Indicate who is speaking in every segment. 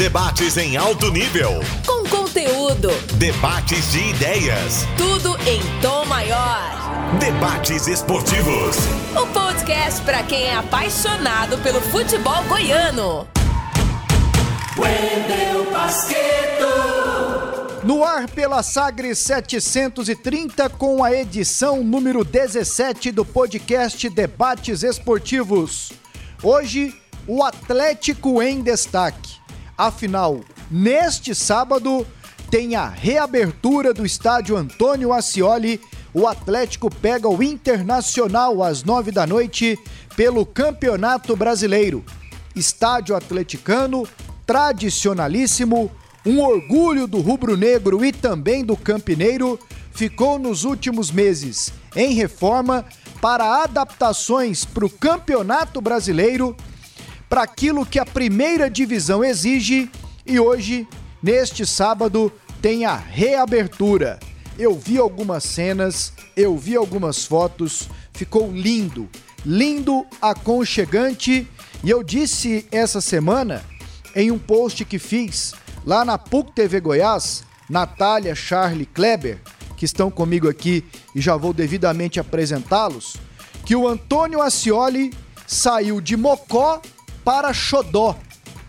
Speaker 1: Debates em alto nível.
Speaker 2: Com conteúdo.
Speaker 1: Debates de ideias.
Speaker 2: Tudo em tom maior.
Speaker 1: Debates esportivos.
Speaker 2: O podcast para quem é apaixonado pelo futebol goiano.
Speaker 3: Wendel Basqueto.
Speaker 4: No ar pela Sagres 730 com a edição número 17 do podcast Debates Esportivos. Hoje, o Atlético em destaque. Afinal, neste sábado tem a reabertura do estádio Antônio Ascioli. O Atlético pega o Internacional às nove da noite pelo Campeonato Brasileiro. Estádio atleticano, tradicionalíssimo, um orgulho do rubro-negro e também do campineiro, ficou nos últimos meses em reforma para adaptações para o Campeonato Brasileiro, para aquilo que a primeira divisão exige e hoje, neste sábado, tem a reabertura. Eu vi algumas cenas, eu vi algumas fotos, ficou lindo, lindo, aconchegante e eu disse essa semana em um post que fiz lá na PUC TV Goiás, Natália, Charlie, Kleber, que estão comigo aqui e já vou devidamente apresentá-los, que o Antônio Ascioli saiu de Mocó para Xodó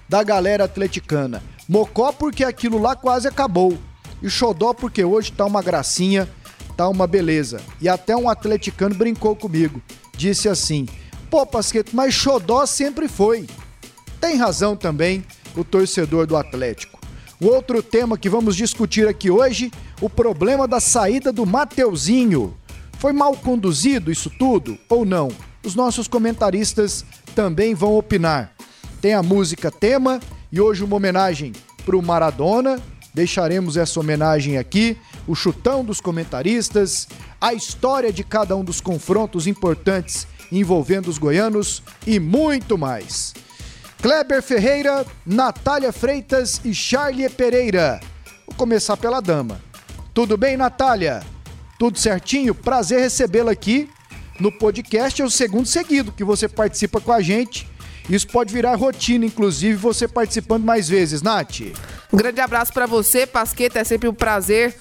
Speaker 4: da galera atleticana. Mocó porque aquilo lá quase acabou. E Xodó porque hoje tá uma gracinha, tá uma beleza. E até um atleticano brincou comigo. Disse assim: "Pô, Pasqueto, mas Xodó sempre foi". Tem razão também o torcedor do Atlético. O outro tema que vamos discutir aqui hoje, o problema da saída do Mateuzinho. Foi mal conduzido isso tudo ou não? Os nossos comentaristas também vão opinar. Tem a música tema e hoje uma homenagem para o Maradona. Deixaremos essa homenagem aqui, o chutão dos comentaristas, a história de cada um dos confrontos importantes envolvendo os goianos e muito mais. Kleber Ferreira, Natália Freitas e Charlie Pereira. Vou começar pela dama. Tudo bem, Natália? Tudo certinho? Prazer recebê-la aqui no podcast. É o segundo seguido que você participa com a gente. Isso pode virar rotina, inclusive, você participando mais vezes, Nath.
Speaker 5: Um grande abraço para você, Pasqueta. É sempre um prazer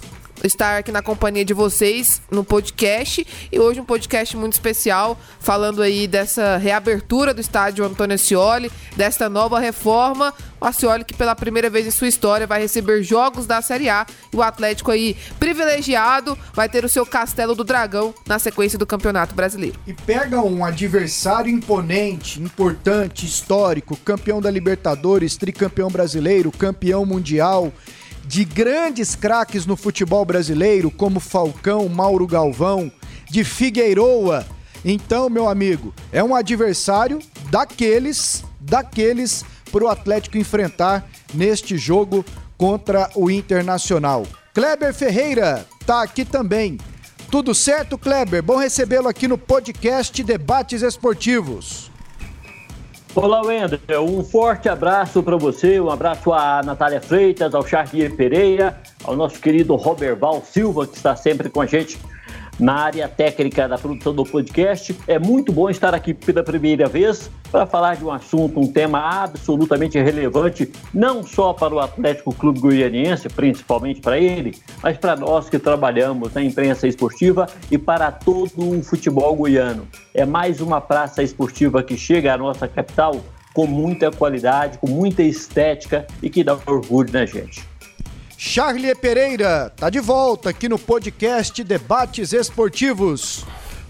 Speaker 5: estar aqui na companhia de vocês no podcast e hoje um podcast muito especial falando aí dessa reabertura do estádio Antônio Ascioli, desta nova reforma. O Ascioli que pela primeira vez em sua história vai receber jogos da Série A e o Atlético aí privilegiado vai ter o seu Castelo do Dragão na sequência do Campeonato Brasileiro.
Speaker 4: E pega um adversário imponente, importante, histórico, campeão da Libertadores, tricampeão brasileiro, campeão mundial de grandes craques no futebol brasileiro, como Falcão, Mauro Galvão, de Figueiroa. Então, meu amigo, é um adversário daqueles, daqueles para o Atlético enfrentar neste jogo contra o Internacional. Kleber Ferreira tá aqui também. Tudo certo, Kleber? Bom recebê-lo aqui no podcast Debates Esportivos.
Speaker 6: Olá, Wender. Um forte abraço para você, um abraço à Natália Freitas, ao Charlier Pereira, ao nosso querido Roberval Silva, que está sempre com a gente na área técnica da produção do podcast. É muito bom estar aqui pela primeira vez para falar de um assunto, um tema absolutamente relevante, não só para o Atlético Clube Goianiense, principalmente para ele, mas para nós que trabalhamos na imprensa esportiva e para todo o futebol goiano. É mais uma praça esportiva que chega à nossa capital com muita qualidade, com muita estética e que dá orgulho na gente.
Speaker 4: Charlie Pereira tá de volta aqui no podcast Debates Esportivos.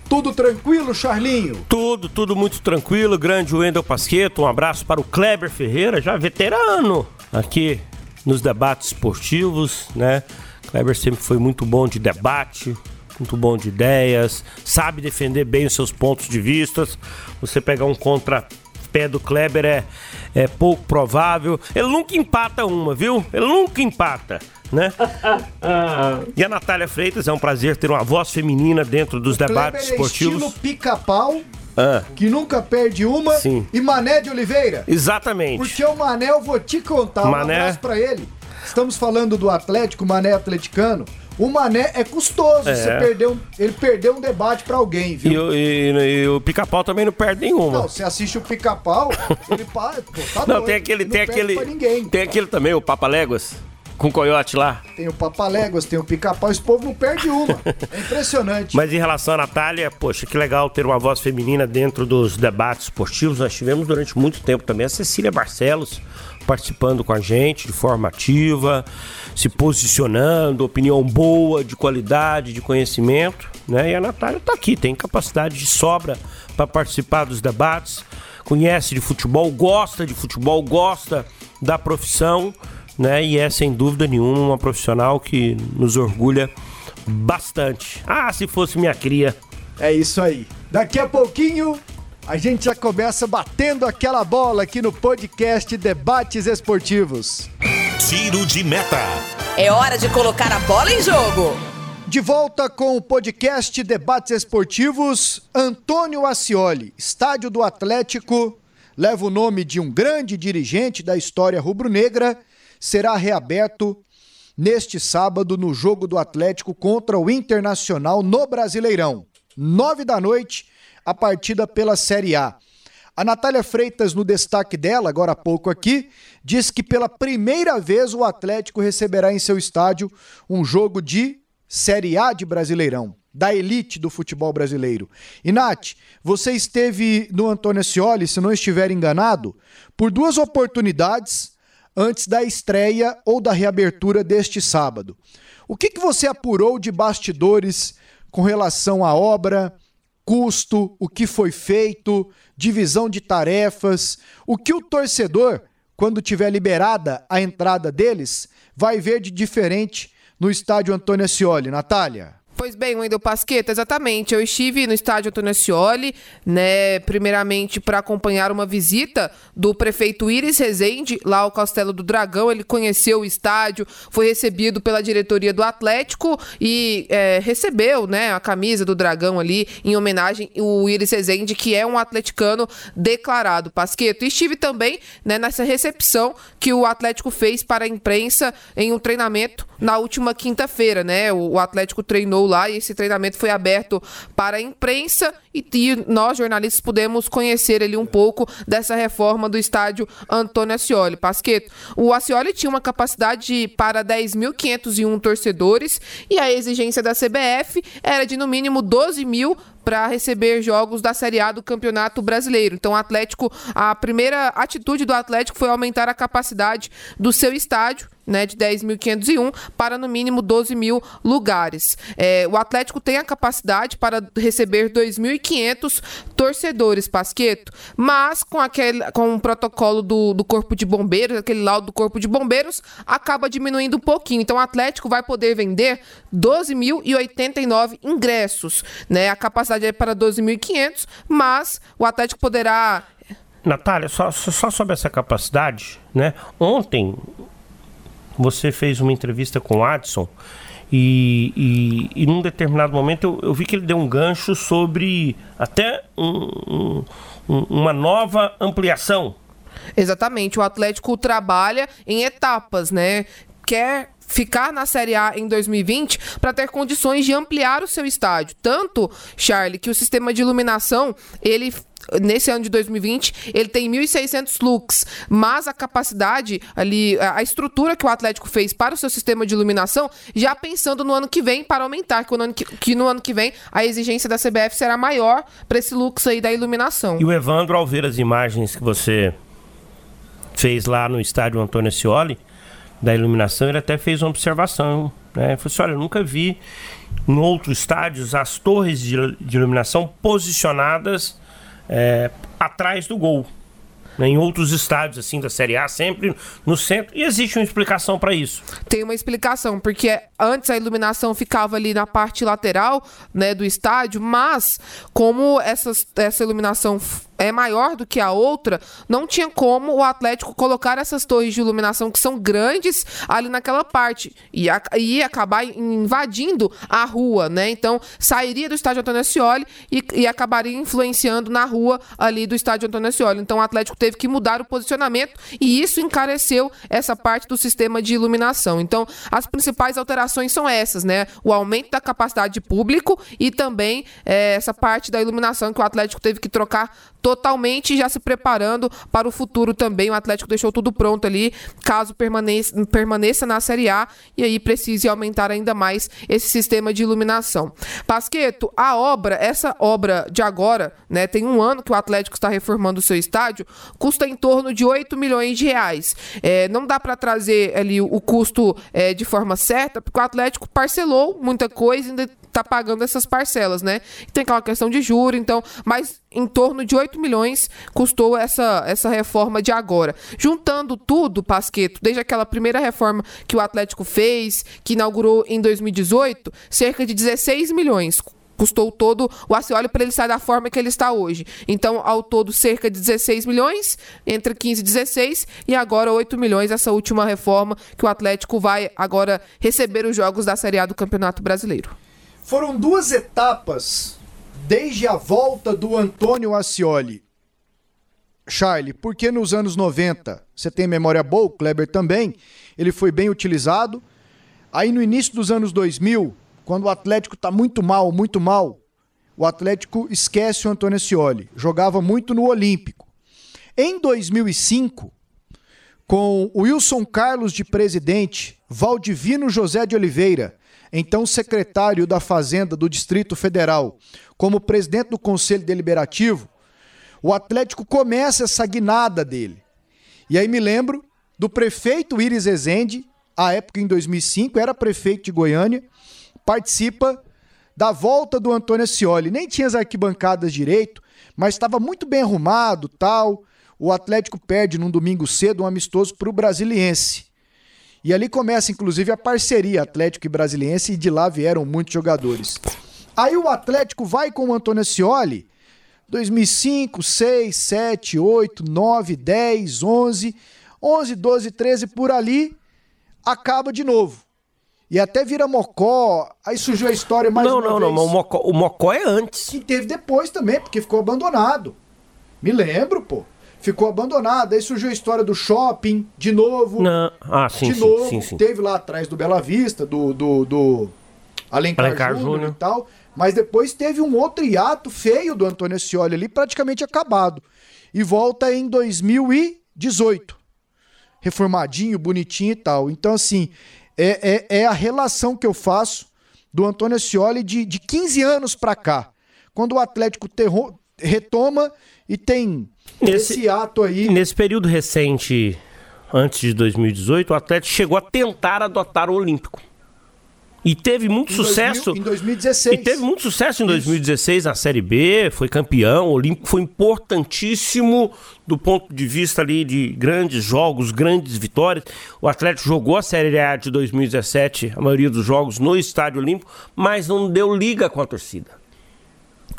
Speaker 4: Tudo tranquilo, Charlinho?
Speaker 7: Tudo, tudo muito tranquilo. Grande Wendel Pasqueto, um abraço para o Kleber Ferreira, já veterano aqui nos debates esportivos, né? Kleber sempre foi muito bom de debate, muito bom de ideias, sabe defender bem os seus pontos de vista. Você pegar um contra pé do Kleber é, é pouco provável. Ele nunca empata uma, viu? Ele nunca empata. Né? e a Natália Freitas, é um prazer ter uma voz feminina dentro dos
Speaker 4: o
Speaker 7: debates
Speaker 4: Kleber
Speaker 7: esportivos.
Speaker 4: É estilo pica-pau,
Speaker 7: Ah,
Speaker 4: que nunca perde uma.
Speaker 7: Sim.
Speaker 4: E Mané de Oliveira.
Speaker 7: exatamente.
Speaker 4: Porque o Mané, eu vou te contar. Um
Speaker 7: Mané.
Speaker 4: abraço pra ele. Estamos falando do Atlético, Mané atleticano. O Mané é custoso.
Speaker 7: É.
Speaker 4: Você perdeu, ele perdeu um debate pra alguém,
Speaker 7: E,
Speaker 4: viu?
Speaker 7: o- e- e o pica-pau também não perde nenhuma.
Speaker 4: Não, você assiste o pica-pau, ele para. Pô, tá
Speaker 7: Não,
Speaker 4: doido,
Speaker 7: tem aquele,
Speaker 4: ele
Speaker 7: tem
Speaker 4: não perde
Speaker 7: aquele,
Speaker 4: Pra ninguém.
Speaker 7: tem aquele também, o Papa Léguas, com o coiote lá.
Speaker 4: Tem o Papaléguas, tem o pica-pau, esse povo não perde uma. É impressionante.
Speaker 7: Mas em relação à Natália, poxa, que legal ter uma voz feminina dentro dos debates esportivos. Nós tivemos durante muito tempo também a Cecília Barcelos participando com a gente de forma ativa, se posicionando, opinião boa, de qualidade, de conhecimento, né? E a Natália está aqui, tem capacidade de sobra para participar dos debates, conhece de futebol, gosta de futebol, gosta da profissão, né? E é sem dúvida nenhuma uma profissional que nos orgulha bastante. Ah, se fosse minha cria.
Speaker 4: É isso aí. Daqui a pouquinho a gente já começa batendo aquela bola aqui no podcast Debates Esportivos.
Speaker 1: Tiro de meta.
Speaker 2: É hora de colocar a bola em jogo.
Speaker 4: De volta com o podcast Debates Esportivos, Antônio Ascioli, estádio do Atlético, leva o nome de um grande dirigente da história rubro-negra, será reaberto neste sábado no jogo do Atlético contra o Internacional no Brasileirão. Nove da noite, a partida pela Série A. A Natália Freitas, no destaque dela, agora há pouco aqui, diz que pela primeira vez o Atlético receberá em seu estádio um jogo de Série A de Brasileirão, da elite do futebol brasileiro. E você esteve no Antônio Scioli, se não estiver enganado, por duas oportunidades antes da estreia ou da reabertura deste sábado. O que, que você apurou de bastidores com relação à obra, custo, o que foi feito, divisão de tarefas, o que o torcedor, quando tiver liberada a entrada deles, vai ver de diferente no estádio Antônio Ascioli. Natália?
Speaker 5: Pois bem, Wendel Pasqueta, exatamente. Eu estive no estádio Antônio Ascioli, né, primeiramente para acompanhar uma visita do prefeito Iris Rezende, lá ao Castelo do Dragão. Ele conheceu o estádio, foi recebido pela diretoria do Atlético e é, recebeu né, a camisa do Dragão ali em homenagem ao Iris Rezende, que é um atleticano declarado, Pasqueto. Estive também né, nessa recepção que o Atlético fez para a imprensa em um treinamento na última quinta-feira, né? O Atlético treinou lá e esse treinamento foi aberto para a imprensa e, nós, jornalistas, pudemos conhecer ali um pouco dessa reforma do estádio Antônio Ascioli. Pasqueto, o Ascioli tinha uma capacidade para 10.501 torcedores e a exigência da CBF era de no mínimo 12 mil para receber jogos da Série A do Campeonato Brasileiro. Então, o Atlético, a primeira atitude do Atlético foi aumentar a capacidade do seu estádio, né, de 10.501 para no mínimo 12 mil lugares. É, o Atlético tem a capacidade para receber 2.500 torcedores, Pasqueto, mas com aquele com o protocolo do, do Corpo de Bombeiros, aquele laudo do Corpo de Bombeiros, acaba diminuindo um pouquinho. Então, o Atlético vai poder vender 12.089 ingressos, né? A capacidade é para 12.500, mas o Atlético poderá
Speaker 7: Natália, só, só sobre essa capacidade, né? Ontem você fez uma entrevista com o Adson e, e, e num determinado momento eu, eu, vi que ele deu um gancho sobre até um, um, uma nova ampliação.
Speaker 5: Exatamente, o Atlético trabalha em etapas, né? Quer ficar na Série A em 2020 para ter condições de ampliar o seu estádio. Tanto, Charlie, que o sistema de iluminação, ele nesse ano de 2020, ele tem 1.600 lux, mas a capacidade ali, a estrutura que o Atlético fez para o seu sistema de iluminação, já pensando no ano que vem para aumentar, que no ano que, que, no ano que vem a exigência da CBF será maior para esse lux aí da iluminação.
Speaker 7: E o Evandro, ao ver as imagens que você fez lá no estádio Antônio Scioli, da iluminação, ele até fez uma observação, né? Ele falou assim, olha, eu nunca vi em outros estádios as torres de, de iluminação posicionadas é, atrás do gol. Né? Em outros estádios assim da Série A, sempre no centro, e existe uma explicação para isso.
Speaker 5: Tem uma explicação, porque antes a iluminação ficava ali na parte lateral né, do estádio, mas como essas, essa iluminação é maior do que a outra, não tinha como o Atlético colocar essas torres de iluminação que são grandes ali naquela parte e acabar invadindo a rua, né? Então sairia do estádio Antônio Ascioli e, e acabaria influenciando na rua ali do estádio Antônio Ascioli. Então o Atlético teve que mudar o posicionamento e isso encareceu essa parte do sistema de iluminação. Então as principais alterações são essas, né? O aumento da capacidade de público e também é, essa parte da iluminação que o Atlético teve que trocar totalmente já se preparando para o futuro também. O Atlético deixou tudo pronto ali, caso permaneça, permaneça na Série A e aí precise aumentar ainda mais esse sistema de iluminação. Pasqueto, a obra, essa obra de agora, né, tem um ano que o Atlético está reformando o seu estádio, custa em torno de 8 milhões de reais. É, não dá para trazer ali o, custo é, de forma certa, porque o Atlético parcelou muita coisa, ainda tá pagando essas parcelas, né? Tem aquela questão de juro, então, mas em torno de 8 milhões custou essa, essa reforma de agora. Juntando tudo, Pasqueto, desde aquela primeira reforma que o Atlético fez, que inaugurou em 2018, cerca de 16 milhões custou todo o Acioli para ele sair da forma que ele está hoje. Então, ao todo, cerca de 16 milhões, entre 15 e 16, e agora 8 milhões, essa última reforma que o Atlético vai agora receber os jogos da Série A do Campeonato Brasileiro.
Speaker 4: Foram duas etapas desde a volta do Antônio Ascioli. Charlie, porque nos anos 90, você tem memória boa, o Kleber também, ele foi bem utilizado. Aí no início dos anos 2000, quando o Atlético está muito mal, muito mal, o Atlético esquece o Antônio Ascioli. Jogava muito no Olímpico. Em 2005, com Wilson Carlos de presidente, Valdivino José de Oliveira, então secretário da Fazenda do Distrito Federal, como presidente do Conselho Deliberativo, o Atlético começa essa guinada dele. E aí me lembro do prefeito Iris Ezende, à época em 2005, era prefeito de Goiânia, participa da volta do Antônio Ascioli. Nem tinha as arquibancadas direito, mas estava muito bem arrumado, tal. O Atlético perde num domingo cedo um amistoso para o Brasiliense. E ali começa, inclusive, a parceria Atlético e Brasiliense, e de lá vieram muitos jogadores. Aí o Atlético vai com o Antônio Scioli, 2005, 6, 7, 8, 9, 10, 11, 11, 12, 13, por ali, acaba de novo. E até vira Mocó, aí surgiu a história mais
Speaker 7: não,
Speaker 4: uma
Speaker 7: não,
Speaker 4: vez.
Speaker 7: Não, não, o Mocó, o Mocó é antes.
Speaker 4: E teve depois também, porque ficou abandonado. Me lembro, pô ficou abandonada. Aí surgiu a história do shopping, de novo.
Speaker 7: Não. Ah, sim,
Speaker 4: de
Speaker 7: sim,
Speaker 4: novo.
Speaker 7: Sim, sim,
Speaker 4: Teve lá atrás do Bela Vista, do, do, do Alencar, Alencar Júnior, e tal. Mas depois teve um outro hiato feio do Antônio Scioli ali, praticamente acabado. E volta em 2018. Reformadinho, bonitinho e tal. Então, assim, é, é, é a relação que eu faço do Antônio Scioli de, de 15 anos para cá. Quando o Atlético terro, retoma e tem nesse, esse ato aí.
Speaker 7: Nesse período recente, antes de 2018, o Atlético chegou a tentar adotar o Olímpico. E teve muito
Speaker 4: em
Speaker 7: sucesso.
Speaker 4: 2000, em 2016.
Speaker 7: E teve muito sucesso em 2016 na Série B, foi campeão. O Olímpico foi importantíssimo do ponto de vista ali de grandes jogos, grandes vitórias. O Atlético jogou a Série A de 2017, a maioria dos jogos no Estádio Olímpico, mas não deu liga com a torcida.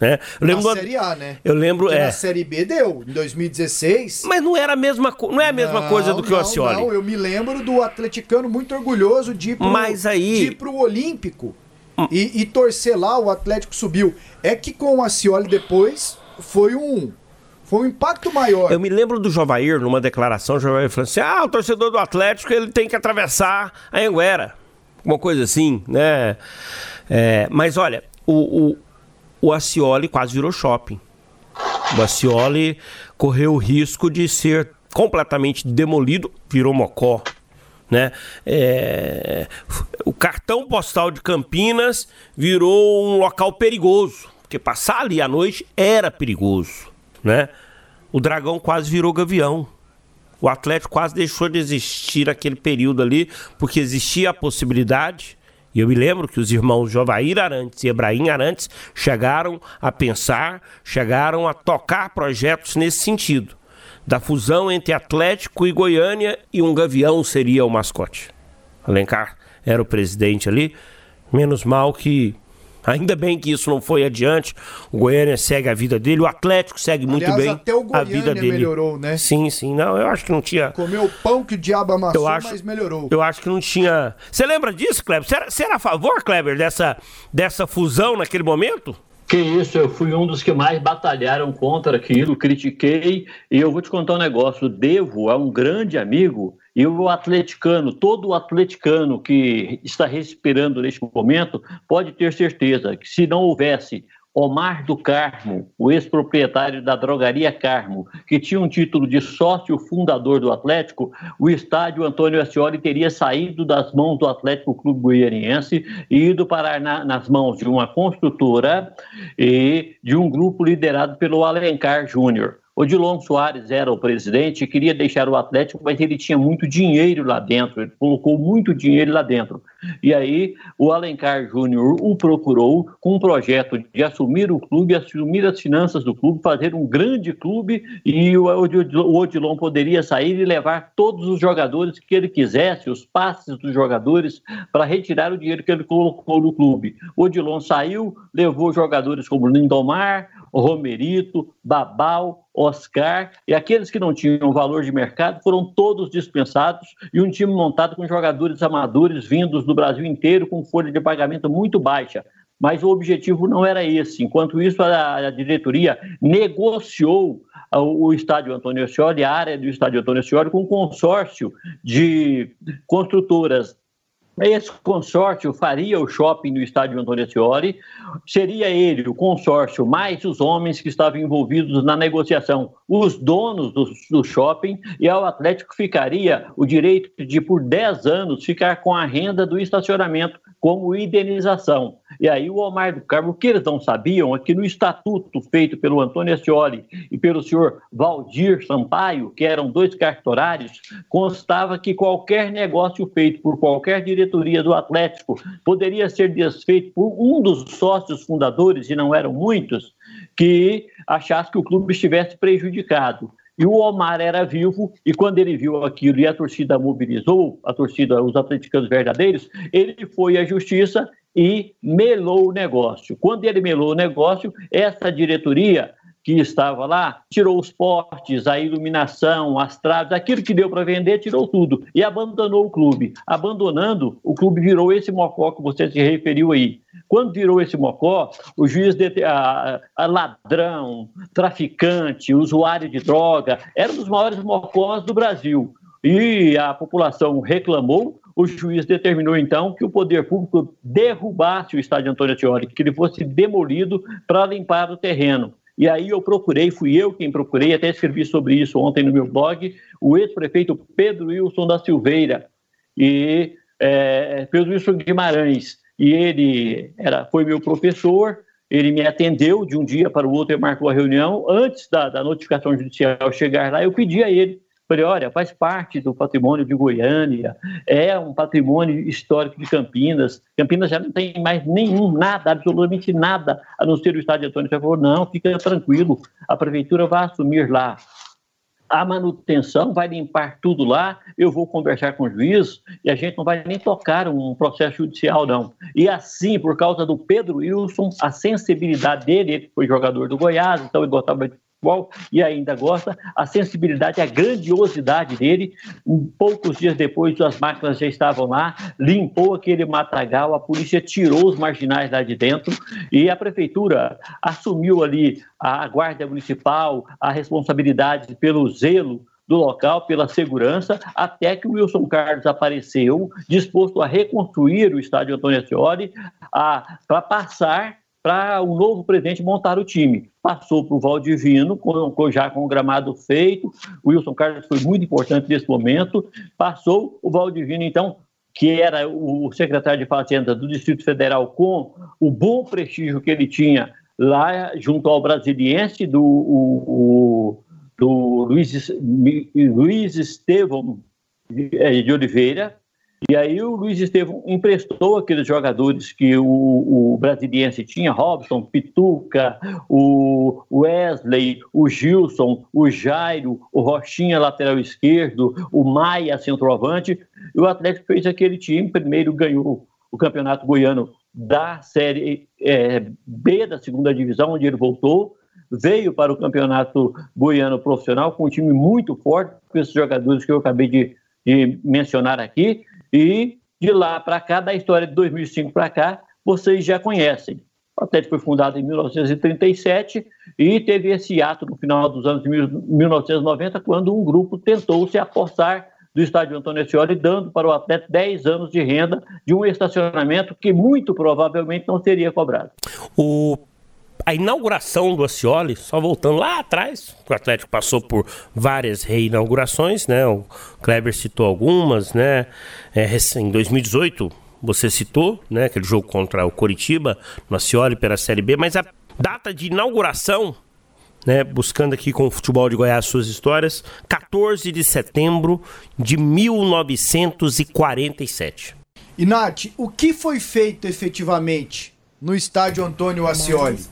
Speaker 7: Né?
Speaker 4: Eu lembro na Série A, né?
Speaker 7: Eu lembro, Porque é.
Speaker 4: Na Série B deu, em 2016.
Speaker 7: Mas não era a mesma, não é a mesma não, coisa do que
Speaker 4: não,
Speaker 7: o Acioli.
Speaker 4: Não, eu me lembro do atleticano muito orgulhoso de ir pro,
Speaker 7: Mas aí...
Speaker 4: de pro Olímpico hum. e, e, torcer lá, o Atlético subiu. É que com o Acioli depois foi um foi um impacto maior.
Speaker 7: Eu me lembro do Jovair, numa declaração, o Jovair falou assim: ah, o torcedor do Atlético ele tem que atravessar a Anguera. Uma coisa assim, né? É, mas olha, o, o o Acioli quase virou shopping. O Acioli correu o risco de ser completamente demolido, virou mocó. Né? É... O cartão postal de Campinas virou um local perigoso, porque passar ali à noite era perigoso. Né? O Dragão quase virou gavião. O Atlético quase deixou de existir naquele período ali, porque existia a possibilidade e eu me lembro que os irmãos Jovair Arantes e Ebraim Arantes chegaram a pensar, chegaram a tocar projetos nesse sentido. Da fusão entre Atlético e Goiânia e um gavião seria o mascote. Alencar era o presidente ali. Menos mal que Ainda bem que isso não foi adiante. O Goiânia segue a vida dele, o Atlético segue muito
Speaker 4: Aliás,
Speaker 7: bem
Speaker 4: até o
Speaker 7: a vida dele.
Speaker 4: melhorou, né?
Speaker 7: Sim, sim. Não, eu acho que não tinha.
Speaker 4: Comeu o pão que o diabo amassou,
Speaker 7: eu acho,
Speaker 4: mas melhorou.
Speaker 7: Eu acho que não tinha. Você lembra disso, Kleber? Você era, você era a favor, Kleber, dessa, dessa fusão naquele momento?
Speaker 6: Que isso, eu fui um dos que mais batalharam contra aquilo, critiquei, e eu vou te contar um negócio, devo a um grande amigo, e o atleticano, todo atleticano que está respirando neste momento, pode ter certeza que se não houvesse Omar do Carmo, o ex-proprietário da drogaria Carmo, que tinha um título de sócio fundador do Atlético, o estádio Antônio Ascioli teria saído das mãos do Atlético Clube Goianiense e ido parar na, nas mãos de uma construtora e de um grupo liderado pelo Alencar Júnior. Odilon Soares era o presidente, queria deixar o Atlético, mas ele tinha muito dinheiro lá dentro, ele colocou muito dinheiro lá dentro. E aí o Alencar Júnior o procurou com um projeto de assumir o clube, assumir as finanças do clube, fazer um grande clube e o Odilon poderia sair e levar todos os jogadores que ele quisesse, os passes dos jogadores, para retirar o dinheiro que ele colocou no clube. O Odilon saiu, levou jogadores como Lindomar, Romerito, Babal, Oscar e aqueles que não tinham valor de mercado foram todos dispensados e um time montado com jogadores amadores vindos do Brasil inteiro com folha de pagamento muito baixa. Mas o objetivo não era esse. Enquanto isso, a, a diretoria negociou o estádio Antônio Scioli, a área do estádio Antônio Scioli, com um consórcio de construtoras esse consórcio faria o shopping no estádio Antônio Ascioli, seria ele, o consórcio, mais os homens que estavam envolvidos na negociação, os donos do, do shopping, e ao Atlético ficaria o direito de, por 10 anos, ficar com a renda do estacionamento como indenização. E aí o Omar do Carmo, o que eles não sabiam é que no estatuto feito pelo Antônio Ascioli e pelo senhor Valdir Sampaio, que eram dois cartorários, constava que qualquer negócio feito por qualquer diretoria do Atlético poderia ser desfeito por um dos sócios fundadores, e não eram muitos, que achasse que o clube estivesse prejudicado. E o Omar era vivo, e quando ele viu aquilo e a torcida mobilizou, a torcida, os atleticanos verdadeiros, ele foi à justiça e melou o negócio. Quando ele melou o negócio, essa diretoria que estava lá tirou os portes, a iluminação, as traves, aquilo que deu para vender, tirou tudo e abandonou o clube. Abandonando, o clube virou esse mocó que você se referiu aí. Quando virou esse mocó, o juiz, de, a, a ladrão, traficante, usuário de droga, era um dos maiores mocós do Brasil. E a população reclamou, o juiz determinou então que o poder público derrubasse o estádio Antônio Ascioli, que ele fosse demolido para limpar o terreno. E aí eu procurei, fui eu quem procurei, até escrevi sobre isso ontem no meu blog, o ex-prefeito Pedro Wilson da Silveira, e é, Pedro Wilson Guimarães, e ele era, foi meu professor, ele me atendeu de um dia para o outro e marcou a reunião. Antes da, da notificação judicial chegar lá, eu pedi a ele Falei, olha, faz parte do patrimônio de Goiânia, é um patrimônio histórico de Campinas. Campinas já não tem mais nenhum, nada, absolutamente nada, a não ser o estádio Antônio. Ele falou, não, fica tranquilo, a prefeitura vai assumir lá a manutenção, vai limpar tudo lá, eu vou conversar com o juiz e a gente não vai nem tocar um processo judicial, não. E assim, por causa do Pedro Wilson, a sensibilidade dele, ele foi jogador do Goiás, então ele gostava de futebol e ainda gosta, a sensibilidade, a grandiosidade dele. Poucos dias depois, as máquinas já estavam lá, limpou aquele matagal, a polícia tirou os marginais lá de dentro. E a prefeitura assumiu ali a guarda municipal, a responsabilidade pelo zelo do local, pela segurança, até que o Wilson Carlos apareceu, disposto a reconstruir o estádio Antônio Ascioli, para passar para o novo presidente montar o time. Passou para o Valdivino, com, já com o gramado feito. O Wilson Carlos foi muito importante nesse momento. Passou o Valdivino, então, que era o secretário de Fazenda do Distrito Federal, com o bom prestígio que ele tinha lá junto ao brasiliense do, o, o, do Luiz, Luiz Estevão é, de Oliveira, e aí o Luiz Estevam emprestou aqueles jogadores que o, o brasiliense tinha, Robson, Pituca, o Wesley, o Gilson, o Jairo, o Rochinha, lateral esquerdo, o Maia, centroavante, e o Atlético fez aquele time, primeiro ganhou o Campeonato Goiano da Série é, B da segunda divisão, onde ele voltou, veio para o campeonato goiano profissional com um time muito forte, com esses jogadores que eu acabei de, de mencionar aqui, e de lá para cá, da história de 2005 para cá, vocês já conhecem. O Atlético foi fundado em 1937 e teve esse ato no final dos anos de 1990, quando um grupo tentou se apossar do estádio Antônio Ascioli, dando para o atleta 10 anos de renda de um estacionamento que muito provavelmente não seria cobrado.
Speaker 7: O a inauguração do Ascioli, só voltando lá atrás, o Atlético passou por várias reinaugurações, né? O Kleber citou algumas, né? É, em 2018, você citou, né? Aquele jogo contra o Coritiba, no Ascioli pela Série B, mas a data de inauguração né, buscando aqui com o futebol de Goiás suas histórias, 14 de setembro de 1947.
Speaker 4: E Nath, o que foi feito efetivamente no estádio Antônio Ascioli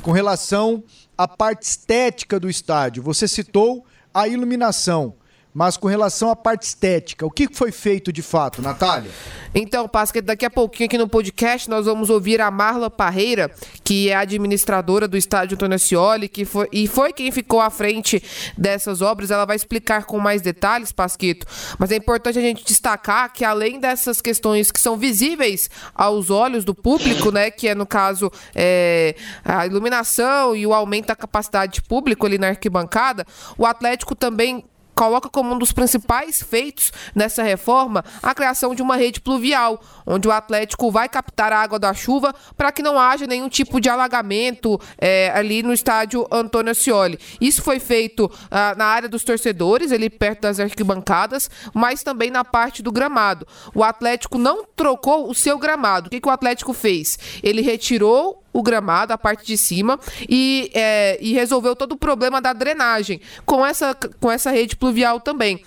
Speaker 4: com relação à parte estética do estádio? Você citou a iluminação. Mas com relação à parte estética, o que foi feito de fato, Natália?
Speaker 5: Então, Pasca, daqui a pouquinho aqui no podcast nós vamos ouvir a Marla Parreira, que é administradora do estádio Antônio Ascioli, que foi, e foi quem ficou à frente dessas obras. Ela vai explicar com mais detalhes, Pasquito. Mas é importante a gente destacar que além dessas questões que são visíveis aos olhos do público, né, que é no caso é, a iluminação e o aumento da capacidade de público ali na arquibancada, o Atlético também coloca como um dos principais feitos nessa reforma a criação de uma rede pluvial, onde o Atlético vai captar a água da chuva para que não haja nenhum tipo de alagamento é, ali no estádio Antônio Ascioli. Isso foi feito ah, na área dos torcedores, ali perto das arquibancadas, mas também na parte do gramado. O Atlético não trocou o seu gramado. O que, que o Atlético fez? Ele retirou o gramado, a parte de cima, e, é, e resolveu todo o problema da drenagem com essa, com essa rede pluvial também.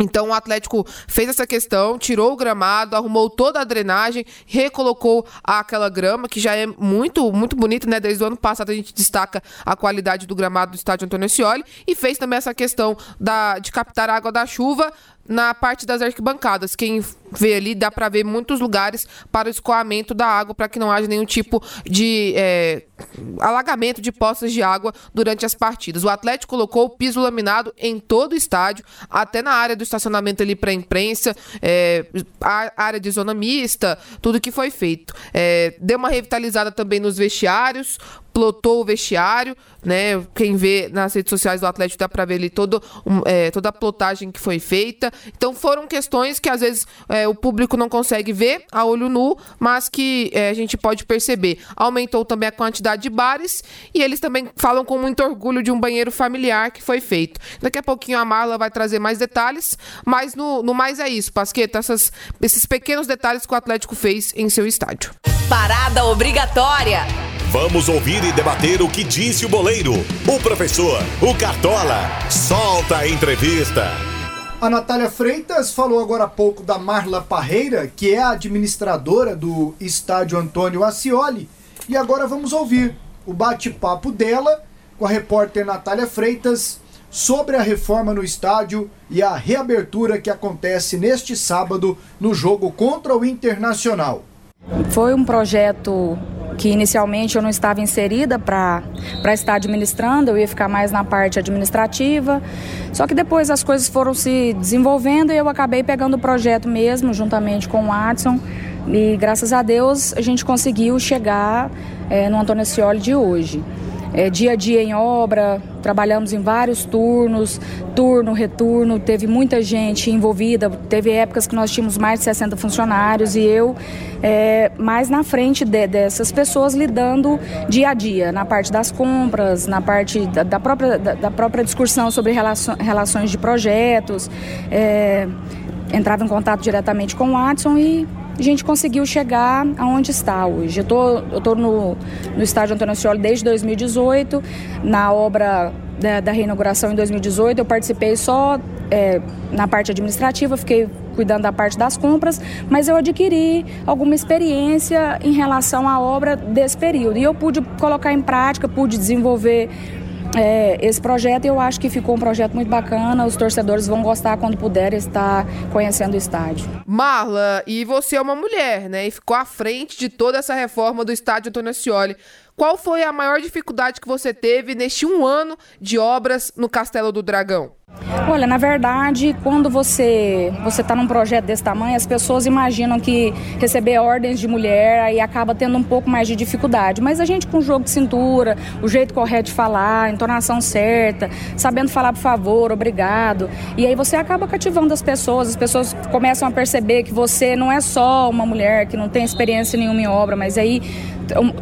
Speaker 5: Então o Atlético fez essa questão, tirou o gramado, arrumou toda a drenagem, recolocou aquela grama que já é muito muito bonita, né? Desde o ano passado a gente destaca a qualidade do gramado do estádio Antônio Scioli e fez também essa questão da, de captar a água da chuva na parte das arquibancadas. Quem vê ali, dá para ver muitos lugares para o escoamento da água, para que não haja nenhum tipo de é, alagamento de poças de água durante as partidas. O Atlético colocou o piso laminado em todo o estádio, até na área do estacionamento ali para imprensa, é, a área de zona mista, tudo que foi feito. É, deu uma revitalizada também nos vestiários, plotou o vestiário, né? Quem vê nas redes sociais do Atlético dá para ver ali todo, um, é, toda a plotagem que foi feita. Então foram questões que às vezes é, o público não consegue ver a olho nu, mas que é, a gente pode perceber. Aumentou também a quantidade de bares e eles também falam com muito orgulho de um banheiro familiar que foi feito. Daqui a pouquinho a Marla vai trazer mais detalhes, mas no, no mais é isso, Pasqueta, essas, esses pequenos detalhes que o Atlético fez em seu estádio.
Speaker 2: Parada obrigatória.
Speaker 1: Vamos ouvir e debater o que disse o boleiro, o professor, o Cartola. Solta a entrevista.
Speaker 4: A Natália Freitas falou agora há pouco da Marla Parreira, que é a administradora do estádio Antônio Ascioli. E agora vamos ouvir o bate-papo dela com a repórter Natália Freitas sobre a reforma no estádio e a reabertura que acontece neste sábado no jogo contra o Internacional.
Speaker 8: Foi um projeto que inicialmente eu não estava inserida para estar administrando, eu ia ficar mais na parte administrativa. Só que depois as coisas foram se desenvolvendo e eu acabei pegando o projeto mesmo, juntamente com o Watson. E graças a Deus a gente conseguiu chegar é, no Antônio Scioli de hoje é, dia a dia em obra, trabalhamos em vários turnos, turno, retorno, teve muita gente envolvida, teve épocas que nós tínhamos mais de 60 funcionários e eu é, mais na frente de, dessas pessoas lidando dia a dia, na parte das compras, na parte da, da própria, da, da, própria discussão sobre relações de projetos, é, entrava em contato diretamente com o Watson e a gente conseguiu chegar aonde está hoje. Eu tô, estou no, no estádio Antônio Scioli desde 2018, na obra da, da reinauguração em 2018 eu participei só é, na parte administrativa, fiquei cuidando da parte das compras, mas eu adquiri alguma experiência em relação à obra desse período. E eu pude colocar em prática, pude desenvolver é, esse projeto eu acho que ficou um projeto muito bacana. Os torcedores vão gostar quando puderem estar conhecendo o estádio.
Speaker 5: Marla, e você é uma mulher, né? E ficou à frente de toda essa reforma do estádio Antônio Ascioli. Qual foi a maior dificuldade que você teve neste um ano de obras no Castelo do Dragão?
Speaker 8: Olha, na verdade, quando você você está num projeto desse tamanho, as pessoas imaginam que receber ordens de mulher aí acaba tendo um pouco mais de dificuldade. Mas a gente com o jogo de cintura, o jeito correto de falar, a entonação certa, sabendo falar por favor, obrigado, e aí você acaba cativando as pessoas. As pessoas começam a perceber que você não é só uma mulher que não tem experiência nenhuma em obra, mas aí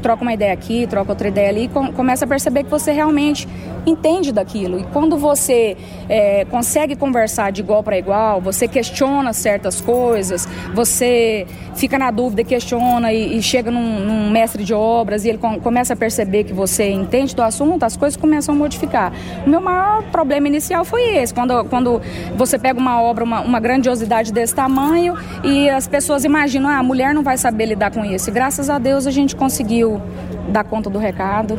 Speaker 8: troca uma ideia aqui, troca outra ideia ali, e começa a perceber que você realmente entende daquilo. E quando você é, consegue conversar de igual para igual, você questiona certas coisas, você fica na dúvida, questiona e, e chega num, num, mestre de obras e ele com, começa a perceber que você entende do assunto, as coisas começam a modificar. O meu maior problema inicial foi esse, quando, quando você pega uma obra, uma, uma grandiosidade desse tamanho e as pessoas imaginam, ah, a mulher não vai saber lidar com isso. E graças a Deus a gente conseguiu dar conta do recado.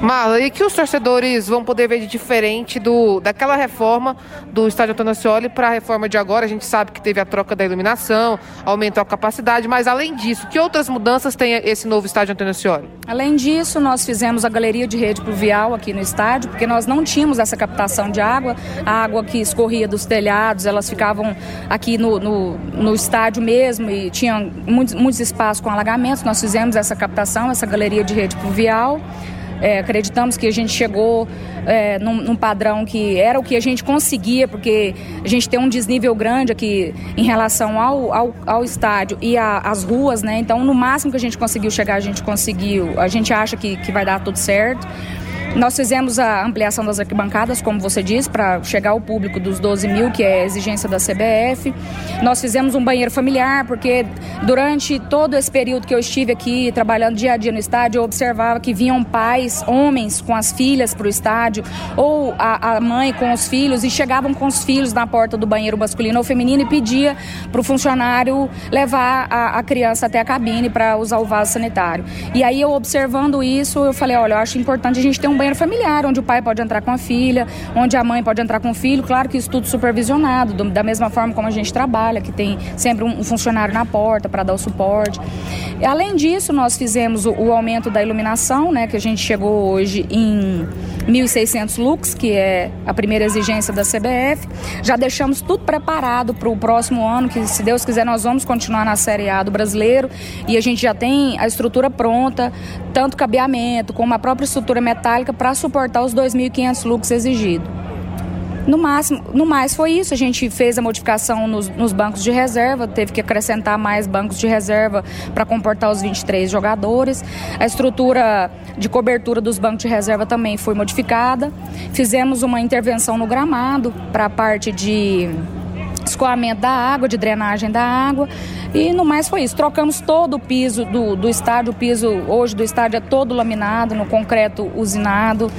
Speaker 5: Marla, e que os torcedores vão poder ver de diferente do, daquela reforma do Estádio Antônio Ascioli para a reforma de agora? A gente sabe que teve a troca da iluminação, aumentou a capacidade, mas além disso, que outras mudanças tem esse novo Estádio Antônio Ascioli?
Speaker 8: Além disso, nós fizemos a galeria de rede pluvial aqui no estádio, porque nós não tínhamos essa captação de água, a água que escorria dos telhados, elas ficavam aqui no, no, no estádio mesmo e tinham muitos, muitos espaços com alagamentos. Nós fizemos essa captação, essa galeria de rede pluvial. É, acreditamos que a gente chegou é, num, num, padrão que era o que a gente conseguia, porque a gente tem um desnível grande aqui em relação ao, ao, ao estádio e às ruas, né? Então, no máximo que a gente conseguiu chegar, a gente conseguiu. A gente acha que, que vai dar tudo certo. Nós fizemos a ampliação das arquibancadas, como você disse, para chegar ao público dos 12 mil, que é a exigência da CBF. Nós fizemos um banheiro familiar, porque durante todo esse período que eu estive aqui trabalhando dia a dia no estádio, eu observava que vinham pais, homens com as filhas para o estádio, ou a, a, mãe com os filhos, e chegavam com os filhos na porta do banheiro masculino ou feminino e pedia para o funcionário levar a, a criança até a cabine para usar o vaso sanitário. E aí eu observando isso, eu falei, olha, eu acho importante a gente ter um banheiro banheiro familiar, onde o pai pode entrar com a filha, onde a mãe pode entrar com o filho, claro que isso tudo supervisionado, do, da mesma forma como a gente trabalha, que tem sempre um, funcionário na porta para dar o suporte. Além disso, nós fizemos o, o, aumento da iluminação, né, que a gente chegou hoje em 1.600 lux, que é a primeira exigência da CBF. Já deixamos tudo preparado para o próximo ano, que se Deus quiser nós vamos continuar na Série A do Brasileiro e a gente já tem a estrutura pronta, tanto cabeamento como a própria estrutura metálica para suportar os 2.500 lux exigidos. No máximo, no mais foi isso. A gente fez a modificação nos, nos bancos de reserva, teve que acrescentar mais bancos de reserva para comportar os 23 jogadores. A estrutura de cobertura dos bancos de reserva também foi modificada. Fizemos uma intervenção no gramado para a parte de escoamento da água, de drenagem da água. E no mais foi isso. Trocamos todo o piso do, do estádio. O piso hoje do estádio é todo laminado, no concreto usinado.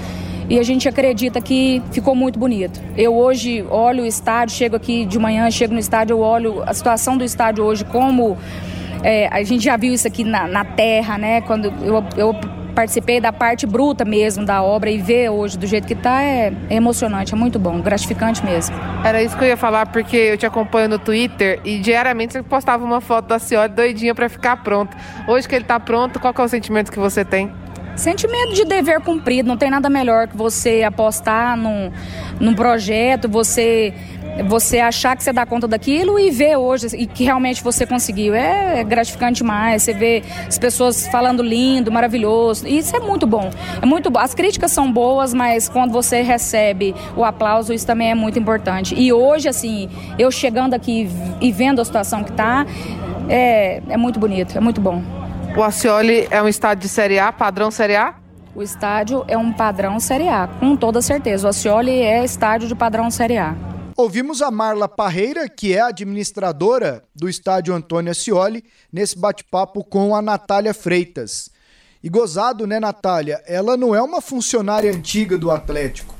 Speaker 8: E a gente acredita que ficou muito bonito. Eu hoje olho o estádio, chego aqui de manhã, chego no estádio, eu olho a situação do estádio hoje como. É, a gente já viu isso aqui na, na terra, né? Quando eu, eu participei da parte bruta mesmo da obra e ver hoje do jeito que está é, é, emocionante, é muito bom, gratificante mesmo.
Speaker 5: Era isso que eu ia falar, porque eu te acompanho no Twitter e diariamente você postava uma foto da senhora doidinha para ficar pronto. Hoje que ele está pronto, qual é o sentimento que você tem?
Speaker 8: Sentimento de dever cumprido, não tem nada melhor que você apostar num, num projeto, você você achar que você dá conta daquilo e ver hoje e que realmente você conseguiu. É gratificante demais. Você vê as pessoas falando lindo, maravilhoso. Isso é muito bom. É muito bom. As críticas são boas, mas quando você recebe o aplauso, isso também é muito importante. E hoje, assim, eu chegando aqui e vendo a situação que está, é, é muito bonito, é muito bom.
Speaker 5: O Acioli é um estádio de Série A, padrão Série A?
Speaker 8: O estádio é um padrão Série A, com toda certeza. O Acioli é estádio de padrão Série A.
Speaker 4: Ouvimos a Marla Parreira, que é administradora do estádio Antônio Ascioli, nesse bate-papo com a Natália Freitas. E gozado, né, Natália? Ela não é uma funcionária antiga do Atlético.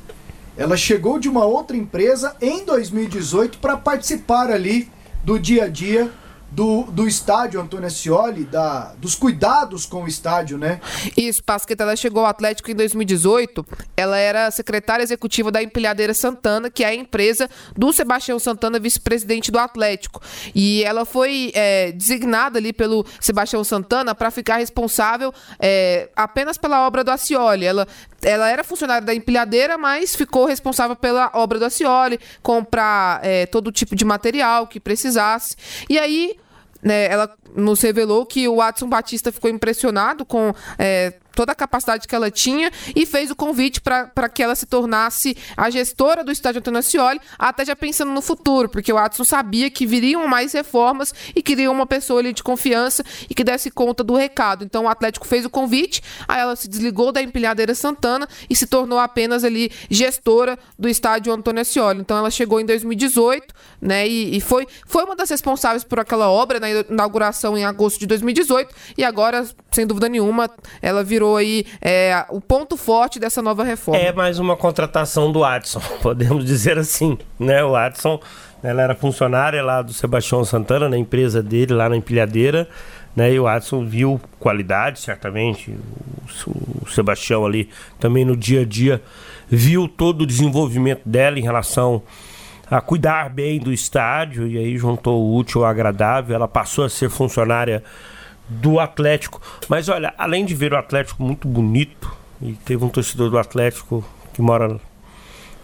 Speaker 4: Ela chegou de uma outra empresa em 2018 para participar ali do dia a dia do, do estádio Antônio Ascioli, da, dos cuidados com o estádio, né?
Speaker 5: Isso, Pasqueta, ela chegou ao Atlético em 2018, ela era secretária executiva da Empilhadeira Santana, que é a empresa do Sebastião Santana, vice-presidente do Atlético. E ela foi é, designada ali pelo Sebastião Santana para ficar responsável é, apenas pela obra do Ascioli. Ela, ela era funcionária da empilhadeira, mas ficou responsável pela obra do Ascioli, comprar é, todo tipo de material que precisasse. E aí né, ela nos revelou que o Watson Batista ficou impressionado com é, toda a capacidade que ela tinha e fez o convite para que ela se tornasse a gestora do estádio Antônio Ascioli, até já pensando no futuro, porque o Adson sabia que viriam mais reformas e queria uma pessoa ali de confiança e que desse conta do recado. Então o Atlético fez o convite, aí ela se desligou da empilhadeira Santana e se tornou apenas ali gestora do estádio Antônio Ascioli. Então ela chegou em 2018, né, e, e foi, foi uma das responsáveis por aquela obra na inauguração em agosto de 2018 e agora, sem dúvida nenhuma, ela virou virou aí é, o ponto forte dessa nova reforma.
Speaker 7: É mais uma contratação do Adson, podemos dizer assim, né? O Adson, ela era funcionária lá do Sebastião Santana, na empresa dele, lá na empilhadeira, né? E o Adson viu qualidade, certamente. O, o Sebastião ali também no dia a dia viu todo o desenvolvimento dela em relação a cuidar bem do estádio e aí juntou o útil ao agradável. Ela passou a ser funcionária do Atlético. Mas olha, além de ver o Atlético muito bonito, e teve um torcedor do Atlético que mora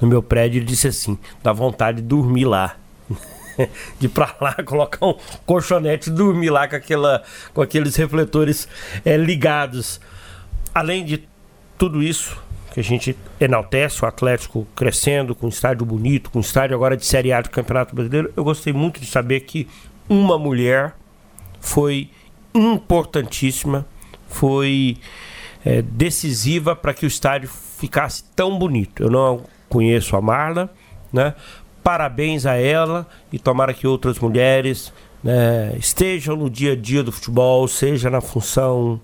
Speaker 7: no meu prédio, ele disse assim: dá vontade de dormir lá. de ir pra lá, colocar um colchonete e dormir lá com, aquela, com aqueles refletores é, ligados. Além de tudo isso, que a gente enaltece o Atlético crescendo, com estádio bonito, com estádio agora de Série A do Campeonato Brasileiro, eu gostei muito de saber que uma mulher foi importantíssima, foi é, decisiva para que o estádio ficasse tão bonito. Eu não conheço a Marla, né? Parabéns a ela e tomara que outras mulheres né, estejam no dia a dia do futebol, seja na função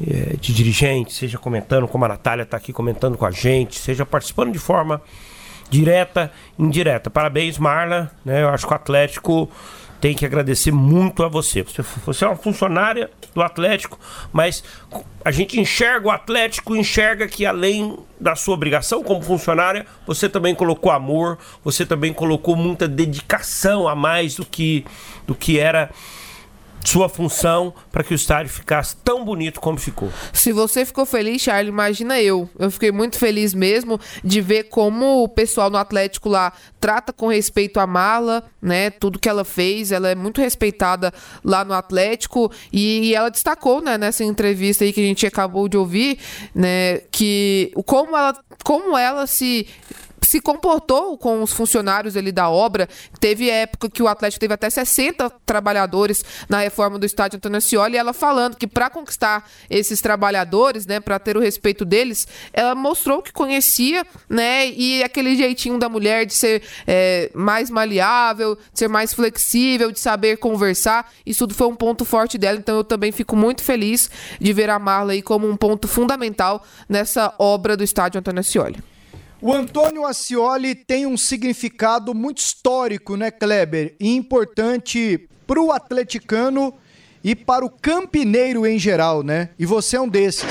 Speaker 7: é, de dirigente, seja comentando, como a Natália está aqui comentando com a gente, seja participando de forma direta, indireta. Parabéns, Marla. Né? Eu acho que o Atlético tem que agradecer muito a você. Você, você é uma funcionária do Atlético, mas a gente enxerga o Atlético, enxerga que além da sua obrigação como funcionária, você também colocou amor, você também colocou muita dedicação a mais do que, do que era sua função para que o estádio ficasse tão bonito como ficou.
Speaker 5: Se você ficou feliz, Charlie, imagina eu. Eu fiquei muito feliz mesmo de ver como o pessoal no Atlético lá trata com respeito a Mala, né? Tudo que ela fez, ela é muito respeitada lá no Atlético e, e ela destacou, né, nessa entrevista aí que a gente acabou de ouvir, né, que como ela como ela se se comportou com os funcionários ali da obra. Teve época que o Atlético teve até 60 trabalhadores na reforma do estádio Antônio Ascioli, e ela falando que para conquistar esses trabalhadores, né, para ter o respeito deles, ela mostrou que conhecia, né, e aquele jeitinho da mulher de ser é, mais maleável, de ser mais flexível, de saber conversar, isso tudo foi um ponto forte dela, então eu também fico muito feliz de ver a Marla aí como um ponto fundamental nessa obra do estádio Antônio Ascioli.
Speaker 4: O Antônio Ascioli tem um significado muito histórico, né, Kleber? E importante para o atleticano e para o campineiro em geral, né? E você é um desses.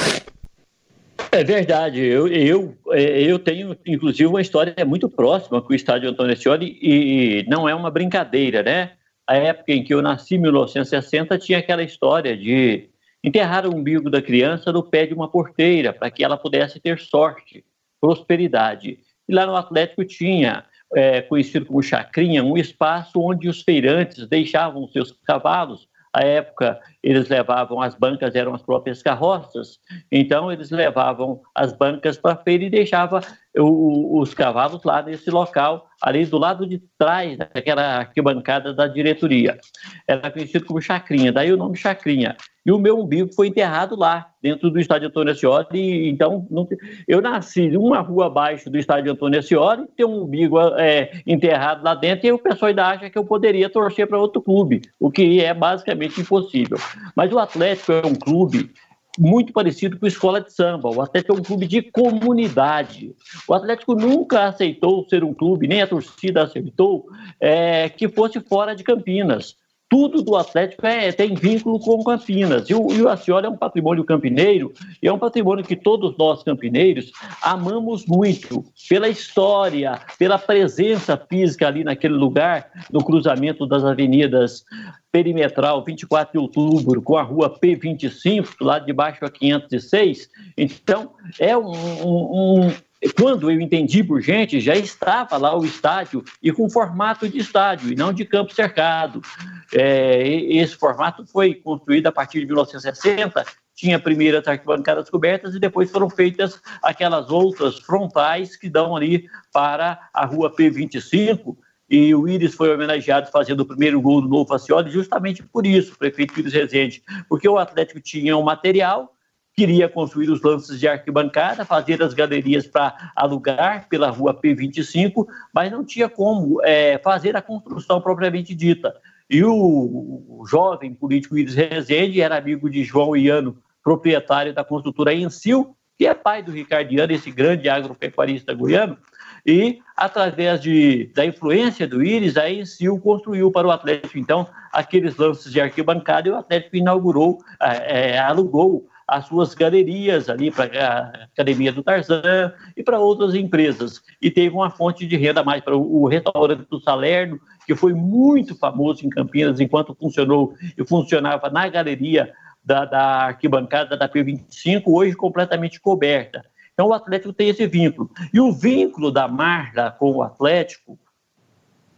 Speaker 6: É verdade. Eu, eu, é, eu tenho, inclusive, uma história muito próxima com o estádio Antônio Ascioli e não é uma brincadeira, né? A época em que eu nasci, em 1960, tinha aquela história de enterrar o umbigo da criança no pé de uma porteira para que ela pudesse ter sorte prosperidade. E lá no Atlético tinha, é, conhecido como Chacrinha, um espaço onde os feirantes deixavam seus cavalos. À época, eles levavam as bancas, eram as próprias carroças, então eles levavam as bancas para a feira e deixavam os cavalos lá nesse local, ali do lado de trás daquela arquibancada da diretoria. Era conhecido como Chacrinha, daí o nome Chacrinha e o meu umbigo foi enterrado lá, dentro do estádio Antônio Ascioli. Então, não, eu nasci uma rua abaixo do estádio Antônio Ascioli, tem um umbigo é, enterrado lá dentro, e o pessoal ainda acha que eu poderia torcer para outro clube, o que é basicamente impossível. Mas o Atlético é um clube muito parecido com a escola de samba. O Atlético é um clube de comunidade. O Atlético nunca aceitou ser um clube, nem a torcida aceitou, é, que fosse fora de Campinas. Tudo do Atlético é, tem vínculo com Campinas. E o, e o Acioli é um patrimônio campineiro, e é um patrimônio que todos nós campineiros amamos muito, pela história, pela presença física ali naquele lugar, no cruzamento das avenidas perimetral 24 de outubro com a rua P25, do lado de baixo a 506. Então, é um, um, um quando eu entendi por gente, já estava lá o estádio e com formato de estádio e não de campo cercado. É, esse formato foi construído a partir de 1960, tinha primeiro as arquibancadas cobertas e depois foram feitas aquelas outras frontais que dão ali para a rua P25. E o Íris foi homenageado fazendo o primeiro gol do Novo Facioli justamente por isso, o prefeito Íris Rezende, porque o Atlético tinha um material, queria construir os lances de arquibancada, fazer as galerias para alugar pela rua P25, mas não tinha como é, fazer a construção propriamente dita. E o, jovem político Iris Rezende era amigo de João Iano, proprietário da construtora Encil, que é pai do Ricardo Iano, esse grande agropecuarista goiano, e através de, da influência do Iris, a Encil construiu para o Atlético, então, aqueles lances de arquibancada e o Atlético inaugurou, é, alugou as suas galerias ali para a Academia do Tarzan e para outras empresas. E teve uma fonte de renda mais para o, restaurante do Salerno, que foi muito famoso em Campinas enquanto funcionou e funcionava na galeria da, da arquibancada da P25, hoje completamente coberta. Então o Atlético tem esse vínculo. E o vínculo da Marla com o Atlético,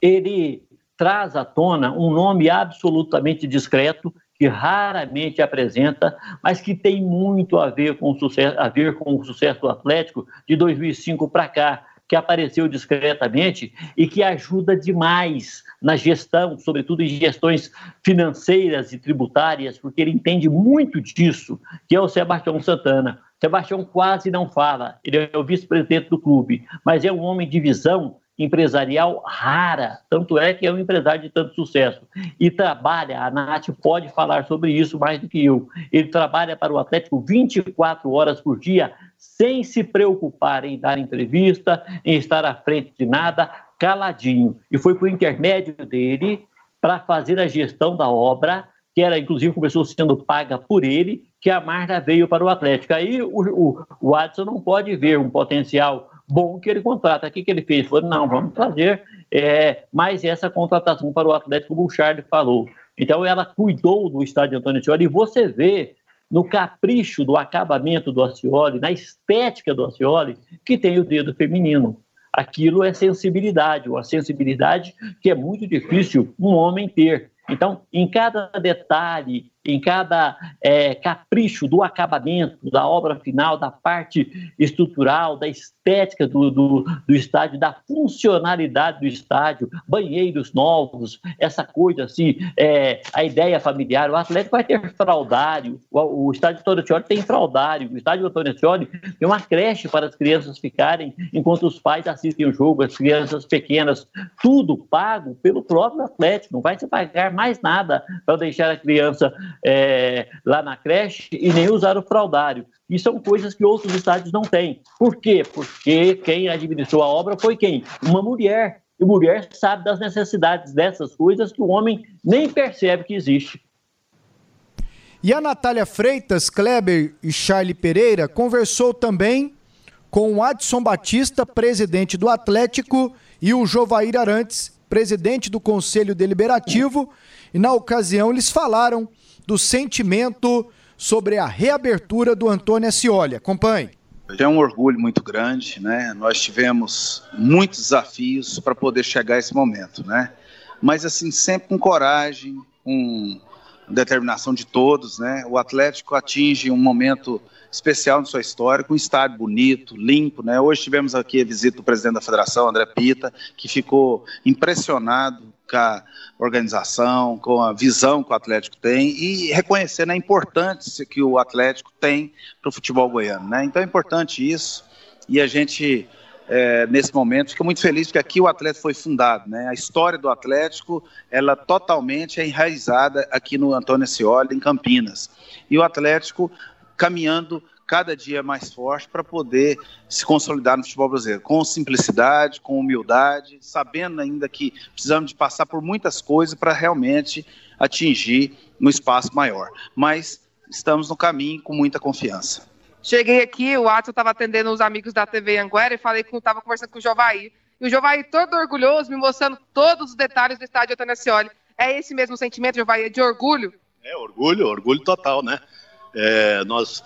Speaker 6: ele traz à tona um nome absolutamente discreto, que raramente apresenta, mas que tem muito a ver com o sucesso, a ver com o sucesso do Atlético de 2005 para cá, que apareceu discretamente e que ajuda demais na gestão, sobretudo em gestões financeiras e tributárias, porque ele entende muito disso, que é o Sebastião Santana. Sebastião quase não fala, ele é o vice-presidente do clube, mas é um homem de visão empresarial rara, tanto é que é um empresário de tanto sucesso. E trabalha, a Nath pode falar sobre isso mais do que eu. Ele trabalha para o Atlético 24 horas por dia, sem se preocupar em dar entrevista, em estar à frente de nada, caladinho. E foi por intermédio dele para fazer a gestão da obra, que era inclusive começou sendo paga por ele, que a Marta veio para o Atlético. Aí o, o, o Adson não pode ver um potencial bom que ele contrata. O que, que ele fez? Falou, não, vamos fazer é, mais essa contratação para o Atlético Bouchard falou. Então ela cuidou do estádio Antônio Ascioli e você vê no capricho do acabamento do Ascioli, na estética do Ascioli, que tem o dedo feminino. Aquilo é sensibilidade, uma sensibilidade que é muito difícil um homem ter. Então, em cada detalhe, em cada é, capricho do acabamento, da obra final, da parte estrutural, da estética do, do, do, estádio, da funcionalidade do estádio, banheiros novos, essa coisa assim, é, a ideia familiar. O Atlético vai ter fraudário, o, o estádio Antônio Ascioli tem fraudário, o estádio Antônio Ascioli tem uma creche para as crianças ficarem enquanto os pais assistem o jogo, as crianças pequenas, tudo pago pelo próprio Atlético, não vai se pagar mais nada para deixar a criança é, lá na creche e nem usar o fraudário. E são coisas que outros estádios não têm. Por quê? Porque quem administrou a obra foi quem? Uma mulher. E mulher sabe das necessidades dessas coisas que o homem nem percebe que existe.
Speaker 4: E a Natália Freitas, Kleber e Charlie Pereira conversou também com o Adson Batista, presidente do Atlético, e o Jovair Arantes, presidente do Conselho Deliberativo, e na ocasião eles falaram do sentimento sobre a reabertura do Antônio Ascioli. Acompanhe.
Speaker 9: É um orgulho muito grande, né? Nós tivemos muitos desafios para poder chegar a esse momento, né? Mas assim, sempre com coragem, com determinação de todos, né? O Atlético atinge um momento especial na sua história, com um estádio bonito, limpo, né? Hoje tivemos aqui a visita do presidente da federação, André Pita, que ficou impressionado com a organização, com a visão que o Atlético tem e reconhecendo a importância que o Atlético tem para o futebol goiano. Né? Então é importante isso e a gente, é, nesse momento, fica muito feliz porque aqui o Atlético foi fundado. Né? A história do Atlético, ela totalmente é enraizada aqui no Antônio Scioli, em Campinas. E o Atlético caminhando cada dia mais forte para poder se consolidar no futebol brasileiro, com simplicidade, com humildade, sabendo ainda que precisamos de passar por muitas coisas para realmente atingir um espaço maior. Mas estamos no caminho com muita confiança.
Speaker 5: Cheguei aqui, o Watson estava atendendo os amigos da TV Anguera e falei que estava conversando com o Jovaí. E o Jovaí todo orgulhoso, me mostrando todos os detalhes do estádio Atanasioli. É esse mesmo sentimento, Jovaí, de orgulho?
Speaker 10: É, orgulho, orgulho total, né? É, nós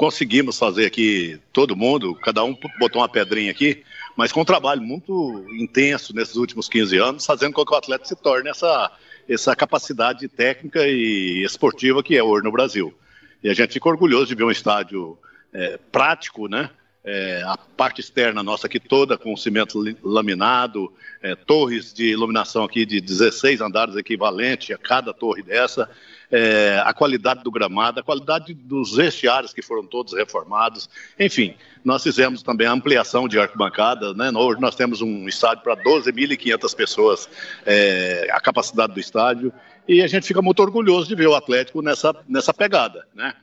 Speaker 10: conseguimos fazer aqui, todo mundo, cada um botou uma pedrinha aqui, mas com um trabalho muito intenso nesses últimos 15 anos, fazendo com que o atleta se torne essa, essa capacidade técnica e esportiva que é hoje no Brasil. E a gente fica orgulhoso de ver um estádio é, prático, né? É, a parte externa nossa aqui toda com cimento laminado, é, torres de iluminação aqui de 16 andares equivalente a cada torre dessa, é, a qualidade do gramado, a qualidade dos vestiários que foram todos reformados, enfim, nós fizemos também a ampliação de arquibancada, né? hoje nós temos um estádio para 12.500 pessoas, é, a capacidade do estádio, e a gente fica muito orgulhoso de ver o Atlético nessa, nessa pegada, né?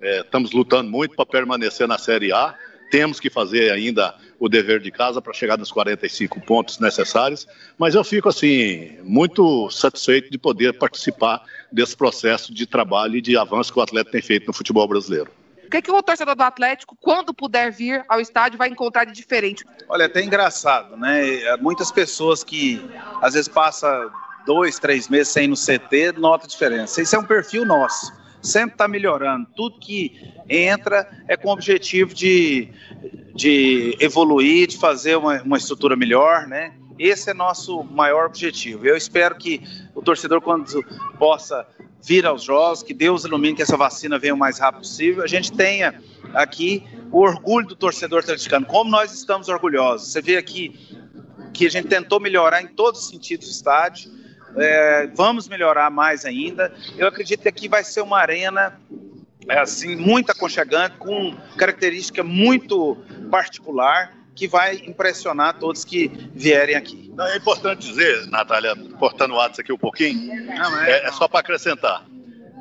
Speaker 10: É, estamos lutando muito para permanecer na Série A. Temos que fazer ainda o dever de casa para chegar nos 45 pontos necessários, mas eu fico assim muito satisfeito de poder participar desse processo de trabalho e de avanço que o atleta tem feito no futebol brasileiro.
Speaker 5: O que, que o torcedor do Atlético, quando puder vir ao estádio, vai encontrar de diferente?
Speaker 9: Olha, é até engraçado, né? Muitas pessoas que às vezes passam dois, três meses sem ir no CT, nota a diferença. Isso é um perfil nosso sempre está melhorando. Tudo que entra é com o objetivo de, de evoluir, de fazer uma, uma estrutura melhor, né? Esse é nosso maior objetivo. Eu espero que o torcedor, quando possa vir aos jogos, que Deus ilumine que essa vacina venha o mais rápido possível, a gente tenha aqui o orgulho do torcedor atleticano, como nós estamos orgulhosos. Você vê aqui que a gente tentou melhorar em todos os sentidos do estádio, é, vamos melhorar mais ainda. Eu acredito que aqui vai ser uma arena é, assim muito aconchegante, com característica muito particular que vai impressionar todos que vierem aqui.
Speaker 10: Não, é importante dizer, Natália, cortando o ato aqui um pouquinho, não, é, é, é só para acrescentar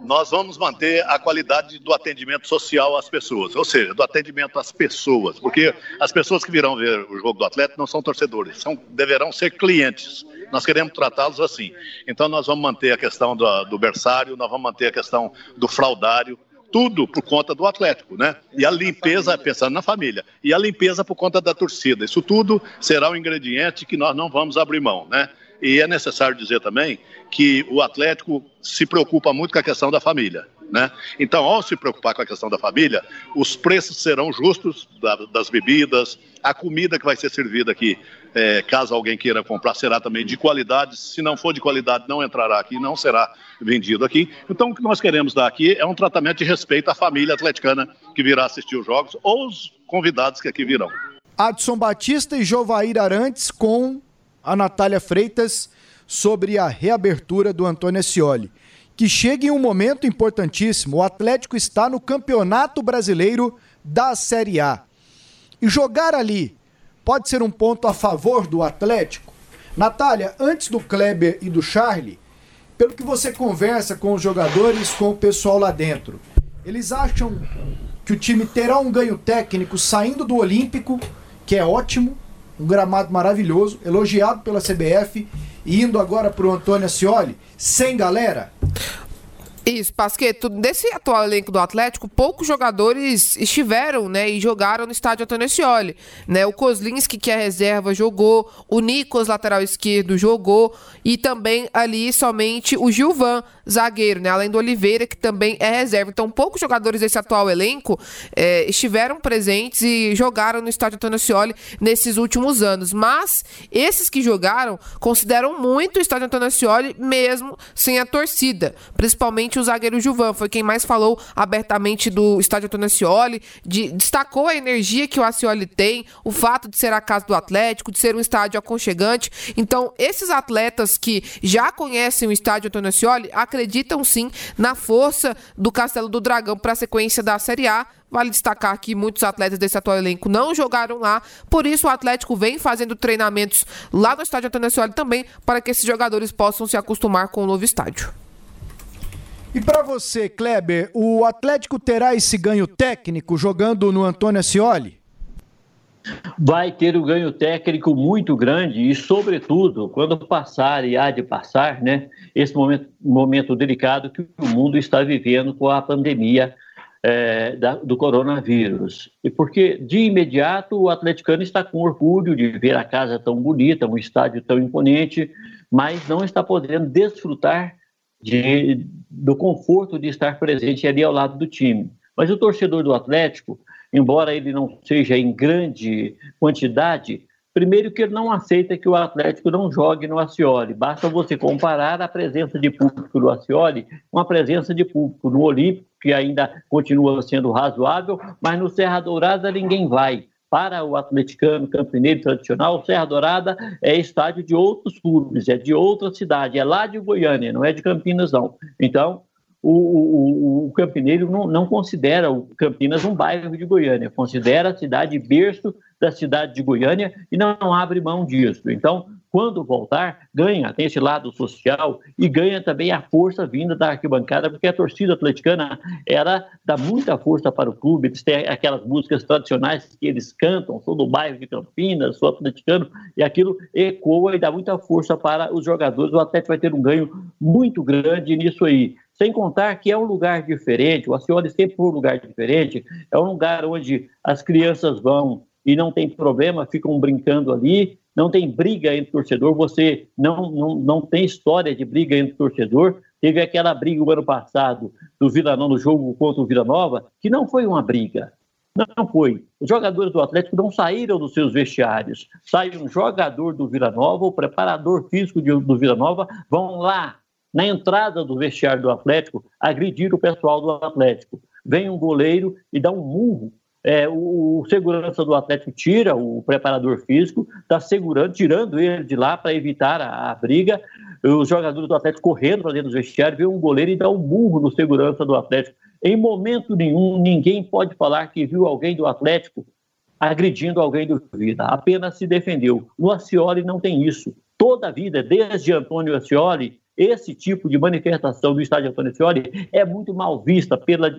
Speaker 10: nós vamos manter a qualidade do atendimento social às pessoas, ou seja, do atendimento às pessoas, porque as pessoas que virão ver o jogo do Atlético não são torcedores, são, deverão ser clientes. Nós queremos tratá-los assim. Então, nós vamos manter a questão do, do berçário, nós vamos manter a questão do fraudário, tudo por conta do Atlético, né? E a limpeza, pensando na família, e a limpeza por conta da torcida. Isso tudo será um ingrediente que nós não vamos abrir mão, né? E é necessário dizer também que o Atlético se preocupa muito com a questão da família. Né? Então, ao se preocupar com a questão da família, os preços serão justos das bebidas, a comida que vai ser servida aqui, é, caso alguém queira comprar, será também de qualidade. Se não for de qualidade, não entrará aqui, não será vendido aqui. Então, o que nós queremos dar aqui é um tratamento de respeito à família atleticana que virá assistir os jogos ou os convidados que aqui virão.
Speaker 4: Adson Batista e Jovair Arantes com a Natália Freitas sobre a reabertura do Antônio Ascioli. Que chega em um momento importantíssimo. O Atlético está no Campeonato Brasileiro da Série A. E jogar ali pode ser um ponto a favor do Atlético? Natália, antes do Kleber e do Charlie, pelo que você conversa com os jogadores, com o pessoal lá dentro, eles acham que o time terá um ganho técnico saindo do Olímpico, que é ótimo, um gramado maravilhoso, elogiado pela CBF, e indo agora para o Antônio Ascioli, sem galera?
Speaker 5: Isso, Pasqueto, desse atual elenco do Atlético, poucos jogadores estiveram, né, e jogaram no estádio Antônio Scioli, né? O Kozlinski, que é reserva, jogou, o Nicos, lateral esquerdo, jogou, e também ali somente o Gilvan, zagueiro, né? Além do Oliveira, que também é reserva. Então, poucos jogadores desse atual elenco é, estiveram presentes e jogaram no estádio Antônio Scioli nesses últimos anos. Mas esses que jogaram consideram muito o estádio Antônio Scioli, mesmo sem a torcida, principalmente o zagueiro Juvan, foi quem mais falou abertamente do estádio Antônio Ascioli, de, destacou a energia que o Ascioli tem, o fato de ser a casa do Atlético, de ser um estádio aconchegante. Então, esses atletas que já conhecem o estádio Antônio Ascioli acreditam sim na força do Castelo do Dragão para a sequência da Série A. Vale destacar que muitos atletas desse atual elenco não jogaram lá, por isso o Atlético vem fazendo treinamentos lá no estádio Antônio Ascioli também, para que esses jogadores possam se acostumar com o novo estádio.
Speaker 4: E para você, Kleber, o Atlético terá esse ganho técnico jogando no Antônio Ascioli?
Speaker 6: Vai ter um ganho técnico muito grande e, sobretudo, quando passar e há de passar, né, esse momento, momento delicado que o mundo está vivendo com a pandemia é, da, do coronavírus. E porque, de imediato, o atleticano está com orgulho de ver a casa tão bonita, um estádio tão imponente, mas não está podendo desfrutar de, do conforto de estar presente ali ao lado do time. Mas o torcedor do Atlético, embora ele não seja em grande quantidade, primeiro que ele não aceita que o Atlético não jogue no Acioli. Basta você comparar a presença de público no Acioli com a presença de público no Olímpico, que ainda continua sendo razoável, mas no Serra Dourada ninguém vai para o atleticano campineiro tradicional, Serra Dourada é estádio de outros clubes, é de outra cidade, é lá de Goiânia, não é de Campinas, não. Então, o, o, o campineiro não, não, considera o Campinas um bairro de Goiânia, considera a cidade berço da cidade de Goiânia e não abre mão disso. Então, quando voltar, ganha, tem esse lado social e ganha também a força vinda da arquibancada, porque a torcida atleticana era dá muita força para o clube, eles têm aquelas músicas tradicionais que eles cantam, sou do bairro de Campinas, sou atleticano, e aquilo ecoa e dá muita força para os jogadores. O Atlético vai ter um ganho muito grande nisso aí. Sem contar que é um lugar diferente, o Acioli sempre foi um lugar diferente, é um lugar onde as crianças vão e não tem problema, ficam brincando ali, não tem briga entre torcedor, você não, não, não tem história de briga entre torcedor. Teve aquela briga o ano passado do Vila Nova, no jogo contra o Vila Nova, que não foi uma briga. Não foi. Os jogadores do Atlético não saíram dos seus vestiários. Sai um jogador do Vila Nova, o preparador físico de, do Vila Nova, vão lá, na entrada do vestiário do Atlético, agredir o pessoal do Atlético. Vem um goleiro e dá um murro é, o, o, segurança do Atlético tira o preparador físico, está segurando, tirando ele de lá para evitar a, a, briga. Os jogadores do Atlético correndo para dentro do vestiário, vê um goleiro e dá um burro no segurança do Atlético. Em momento nenhum, ninguém pode falar que viu alguém do Atlético agredindo alguém do Vida, apenas se defendeu. No Acioli não tem isso. Toda a vida, desde Antônio Acioli, esse tipo de manifestação do estádio Antônio Fiori é muito mal vista pela,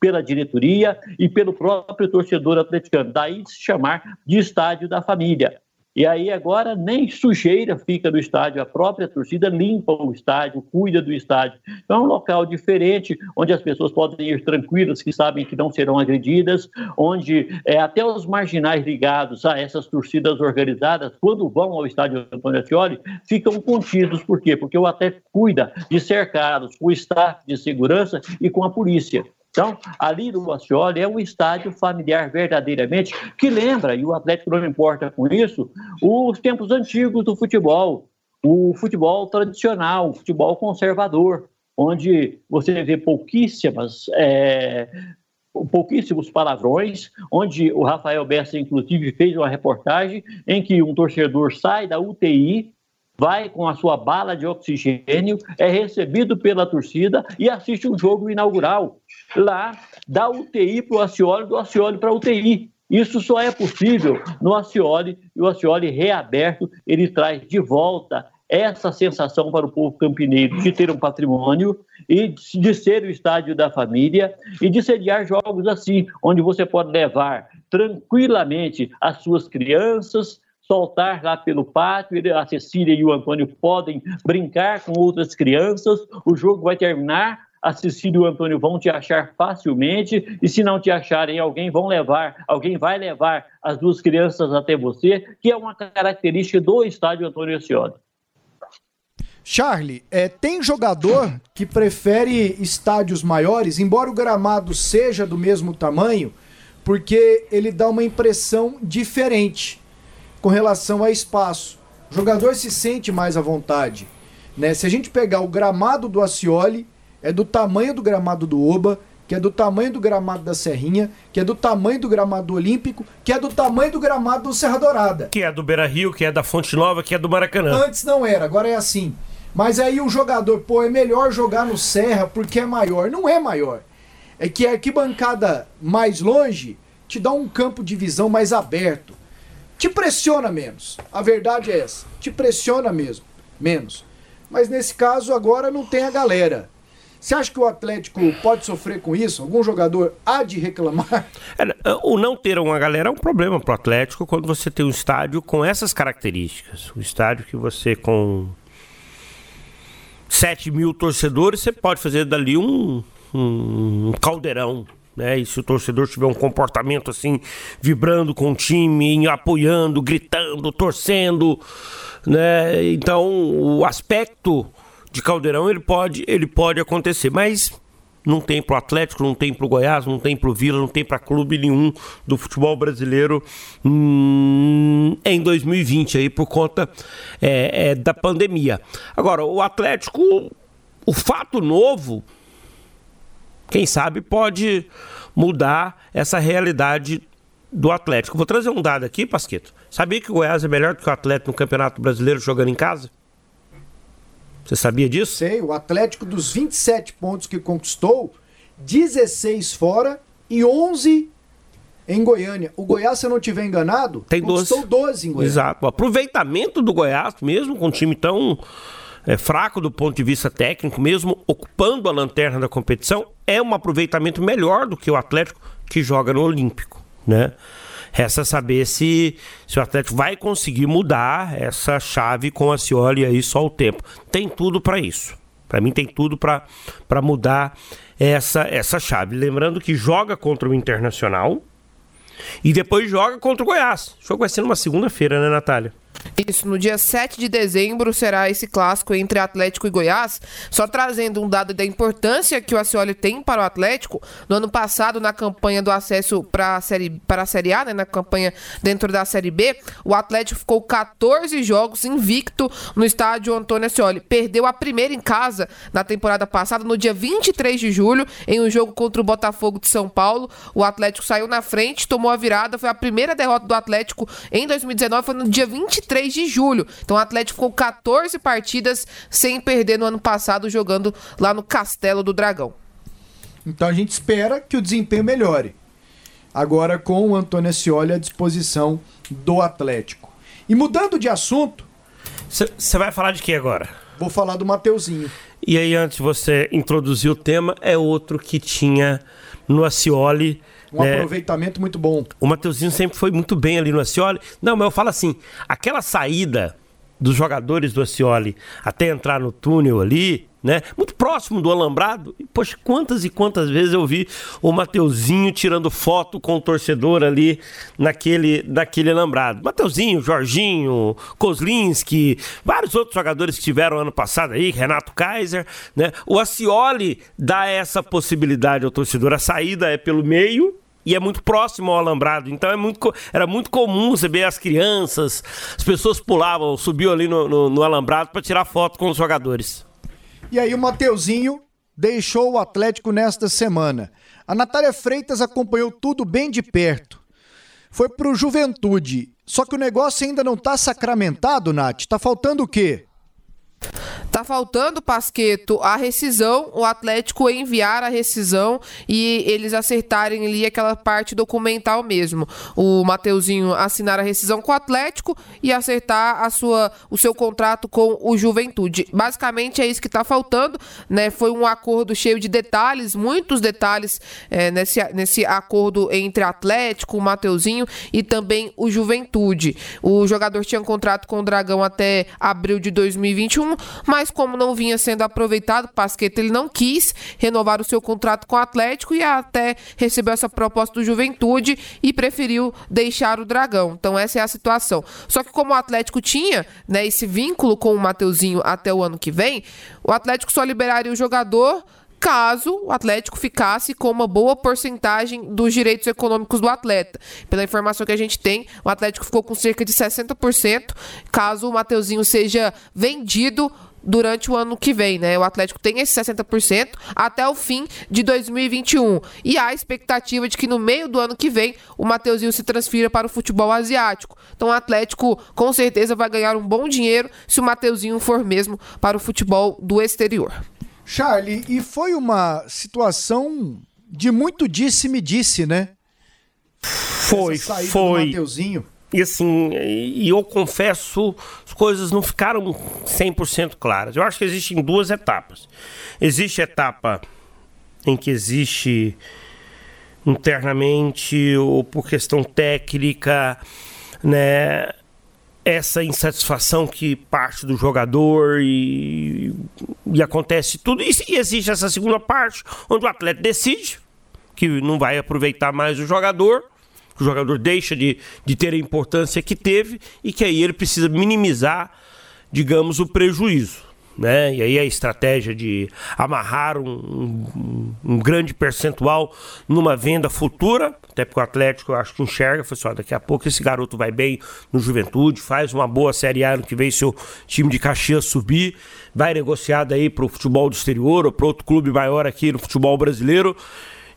Speaker 6: pela diretoria e pelo próprio torcedor atleticano. Daí se chamar de estádio da família. E aí agora nem sujeira fica no estádio, a própria torcida limpa o estádio, cuida do estádio. Então é um local diferente, onde as pessoas podem ir tranquilas, que sabem que não serão agredidas, onde é, até os marginais ligados a essas torcidas organizadas, quando vão ao estádio Antônio Ascioli, ficam contidos. Por quê? Porque o Atlético cuida de cercados com o staff de segurança e com a polícia. Então, ali no Ascioli é um estádio familiar verdadeiramente que lembra, e o Atlético não importa com isso, os tempos antigos do futebol, o futebol tradicional, o futebol conservador, onde você vê pouquíssimas é, pouquíssimos palavrões, onde o Rafael Bessa, inclusive, fez uma reportagem em que um torcedor sai da UTI vai com a sua bala de oxigênio, é recebido pela torcida e assiste um jogo inaugural lá da UTI para o Acioli, do Acioli para a UTI. Isso só é possível no Acioli, e o Acioli reaberto, ele traz de volta essa sensação para o povo campineiro de ter um patrimônio e de ser o estádio da família e de sediar jogos assim, onde você pode levar tranquilamente as suas crianças, soltar lá pelo pátio, a Cecília e o Antônio podem brincar com outras crianças, o jogo vai terminar, a Cecília e o Antônio vão te achar facilmente, e se não te acharem, alguém vão levar, alguém vai levar as duas crianças até você, que é uma característica do estádio Antônio Ascioli.
Speaker 4: Charlie, é, tem jogador que prefere estádios maiores, embora o gramado seja do mesmo tamanho, porque ele dá uma impressão diferente com relação a espaço. O jogador se sente mais à vontade. Né? Se a gente pegar o gramado do Acioli, é do tamanho do gramado do Oba, que é do tamanho do gramado da Serrinha, que é do tamanho do gramado do Olímpico, que é do tamanho do gramado do Serra Dourada.
Speaker 7: Que é do Beira Rio, que é da Fonte Nova, que é do Maracanã.
Speaker 4: Antes não era, agora é assim. Mas aí o jogador, pô, é melhor jogar no Serra porque é maior. Não é maior. É que a arquibancada mais longe te dá um campo de visão mais aberto te pressiona menos. A verdade é essa. Te pressiona mesmo. Menos. Mas nesse caso agora não tem a galera. Você acha que o Atlético pode sofrer com isso? Algum jogador há de reclamar?
Speaker 7: É, o não ter uma galera é um problema pro Atlético quando você tem um estádio com essas características. Um estádio que você com 7 mil torcedores, você pode fazer dali um, um caldeirão. Né? E se o torcedor tiver um comportamento assim, vibrando com o time, apoiando, gritando, torcendo, né? Então o aspecto de caldeirão ele pode, ele pode acontecer, mas não tem pro Atlético, não tem pro Goiás, não tem pro Vila, não tem para clube nenhum do futebol brasileiro hum, em 2020 aí por conta é, é, da pandemia. Agora, o Atlético, o fato novo, quem sabe pode mudar essa realidade do Atlético. Vou trazer um dado aqui, Pasqueto. Sabia que o Goiás é melhor do que o Atlético no Campeonato Brasileiro jogando em casa? Você sabia disso?
Speaker 4: Sei, o Atlético dos 27 pontos que conquistou, 16 fora e 11 em Goiânia. O Goiás, se eu não estiver enganado,
Speaker 7: Tem
Speaker 4: conquistou 12. 12 em Goiânia.
Speaker 7: Exato. O aproveitamento do Goiás, mesmo com um time tão é, fraco do ponto de vista técnico, mesmo ocupando a lanterna da competição, é um aproveitamento melhor do que o Atlético que joga no Olímpico, né? Resta saber se, se o Atlético vai conseguir mudar essa chave com a Cioli aí só o tempo. Tem tudo para isso. Para mim tem tudo para mudar essa, essa chave. Lembrando que joga contra o Internacional e depois joga contra o Goiás. O jogo vai ser numa segunda-feira, né, Natália?
Speaker 5: Isso, no dia 7 de dezembro será esse clássico entre Atlético e Goiás. Só trazendo um dado da importância que o Acioli tem para o Atlético. No ano passado, na campanha do acesso para a Série, para a série A, né, na campanha dentro da Série B, o Atlético ficou 14 jogos invicto no estádio Antônio Acioli. Perdeu a primeira em casa na temporada passada, no dia 23 de julho, em um jogo contra o Botafogo de São Paulo. O Atlético saiu na frente, tomou a virada. Foi a primeira derrota do Atlético em 2019, foi no dia 23 3 de julho. Então o Atlético ficou 14 partidas sem perder no ano passado, jogando lá no Castelo do Dragão.
Speaker 4: Então a gente espera que o desempenho melhore. Agora com o Antônio Scioli à disposição do Atlético. E mudando de assunto.
Speaker 7: Você vai falar de que agora?
Speaker 4: Vou falar do Mateuzinho.
Speaker 7: E aí, antes de você introduzir o tema, é outro que tinha no Acioli
Speaker 4: um né? aproveitamento muito bom.
Speaker 7: O Mateuzinho sempre foi muito bem ali no Acioli. Não, mas eu falo assim, aquela saída dos jogadores do Acioli até entrar no túnel ali, né? Muito próximo do alambrado. E, poxa, quantas e quantas vezes eu vi o Mateuzinho tirando foto com o torcedor ali naquele, naquele alambrado. Mateuzinho, Jorginho, Kozlinski, vários outros jogadores que tiveram ano passado aí, Renato Kaiser, né? O Acioli dá essa possibilidade ao torcedor. A saída é pelo meio, e é muito próximo ao alambrado. Então é muito, era muito comum você ver as crianças, as pessoas pulavam, subiam ali no, no, no alambrado para tirar foto com os jogadores.
Speaker 4: E aí o Mateuzinho deixou o Atlético nesta semana. A Natália Freitas acompanhou tudo bem de perto. Foi pro Juventude. Só que o negócio ainda não tá sacramentado, Nath. Tá faltando o quê?
Speaker 5: Tá faltando, Pasqueto, a rescisão, o Atlético enviar a rescisão e eles acertarem ali aquela parte documental mesmo. O Mateuzinho assinar a rescisão com o Atlético e acertar a sua, o seu contrato com o Juventude. Basicamente é isso que tá faltando, né? Foi um acordo cheio de detalhes, muitos detalhes é, nesse, nesse acordo entre Atlético, o Mateuzinho e também o Juventude. O jogador tinha um contrato com o Dragão até abril de 2021, mas mas como não vinha sendo aproveitado, Pasqueta ele não quis renovar o seu contrato com o Atlético e até recebeu essa proposta do Juventude e preferiu deixar o Dragão. Então essa é a situação. Só que como o Atlético tinha, né, esse vínculo com o Mateuzinho até o ano que vem, o Atlético só liberaria o jogador caso o Atlético ficasse com uma boa porcentagem dos direitos econômicos do atleta. Pela informação que a gente tem, o Atlético ficou com cerca de 60% caso o Mateuzinho seja vendido durante o ano que vem, né? O Atlético tem esse 60% até o fim de 2021. E há a expectativa de que no meio do ano que vem o Mateuzinho se transfira para o futebol asiático. Então o Atlético com certeza vai ganhar um bom dinheiro se o Mateuzinho for mesmo para o futebol do exterior.
Speaker 4: Charlie, e foi uma situação de muito disse-me disse, né?
Speaker 7: Foi, foi. E assim, e eu confesso, as coisas não ficaram 100% claras. Eu acho que existem duas etapas. Existe a etapa em que existe internamente ou por questão técnica, né, essa insatisfação que parte do jogador e, e acontece tudo. E, e existe essa segunda parte, onde o atleta decide que não vai aproveitar mais o jogador que o jogador deixa de, de ter a importância que teve e que aí ele precisa minimizar, digamos, o prejuízo. Né? E aí a estratégia de amarrar um, um, um, grande percentual numa venda futura, até porque o Atlético eu acho que enxerga, foi só, assim, daqui a pouco esse garoto vai bem no Juventude, faz uma boa Série A no que vem seu time de Caxias subir, vai negociado aí para o futebol do exterior ou para outro clube maior aqui no futebol brasileiro,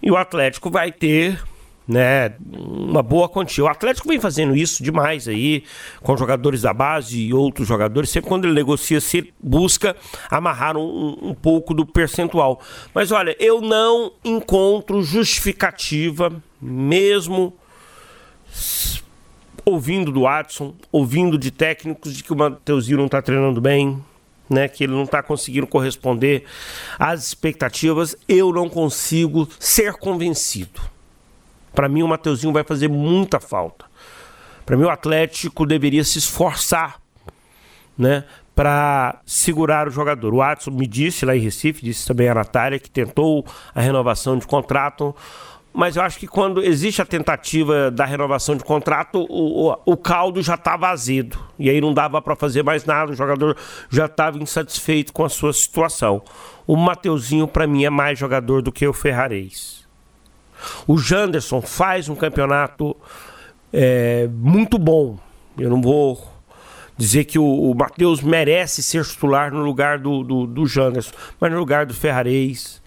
Speaker 7: e o Atlético vai ter né, uma boa quantia. O Atlético vem fazendo isso demais aí, com jogadores da base e outros jogadores. Sempre quando ele negocia, se busca amarrar um, um pouco do percentual. Mas olha, eu não encontro justificativa, mesmo ouvindo do Watson, ouvindo de técnicos de que o Mateuzinho não está treinando bem, né, que ele não está conseguindo corresponder às expectativas, eu não consigo ser convencido. Para mim, o Mateuzinho vai fazer muita falta. Para mim, o Atlético deveria se esforçar, né? Para segurar o jogador. O Adson me disse lá em Recife, disse também a Natália, que tentou a renovação de contrato, mas eu acho que quando existe a tentativa da renovação de contrato, o, o, o caldo já estava azedo. E aí não dava para fazer mais nada, o jogador já estava insatisfeito com a sua situação. O Mateuzinho, para mim, é mais jogador do que o Ferrarez. O Janderson faz um campeonato é, muito bom. Eu não vou dizer que o, o Matheus merece ser titular no lugar do, do, do Janderson, mas no lugar do Ferrarez.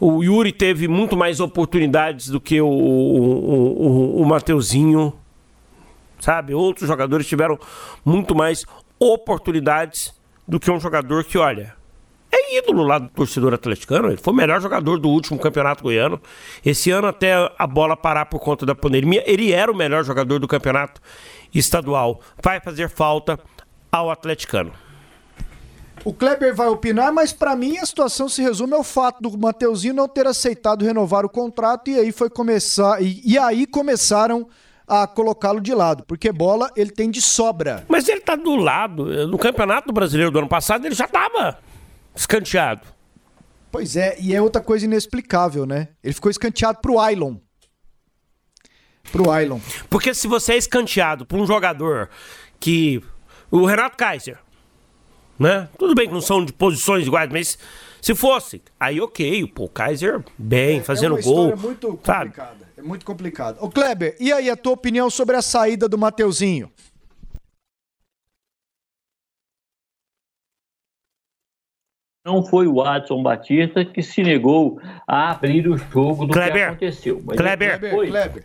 Speaker 7: O Yuri teve muito mais oportunidades do que o, o, o, o Mateuzinho, sabe? Outros jogadores tiveram muito mais oportunidades do que um jogador que, olha, é ídolo lá do torcedor atleticano. Ele foi o melhor jogador do último campeonato goiano. Esse ano, até a bola parar por conta da pandemia, ele era o melhor jogador do campeonato estadual. Vai fazer falta ao atleticano.
Speaker 4: O Kleber vai opinar, mas para mim a situação se resume ao fato do Mateuzinho não ter aceitado renovar o contrato e aí foi começar e, e aí começaram a colocá-lo de lado, porque bola ele tem de sobra.
Speaker 7: Mas ele tá do lado. No Campeonato Brasileiro do ano passado ele já tava escanteado.
Speaker 4: Pois é, e é outra coisa inexplicável, né? Ele ficou escanteado pro Ailon. Pro Ailon.
Speaker 7: Porque se você é escanteado por um jogador que. O Renato Kaiser. Né? Tudo bem que não são de posições iguais, mas se fosse, aí ok, pô, o Kaiser bem, é, fazendo
Speaker 4: é
Speaker 7: gol.
Speaker 4: É muito complicada. É muito complicado. Ô Kleber, e aí a tua opinião sobre a saída do Mateuzinho?
Speaker 6: Não foi o Adson Batista que se negou a abrir o jogo do Kleber, que aconteceu.
Speaker 7: Mas Kleber, foi. Kleber.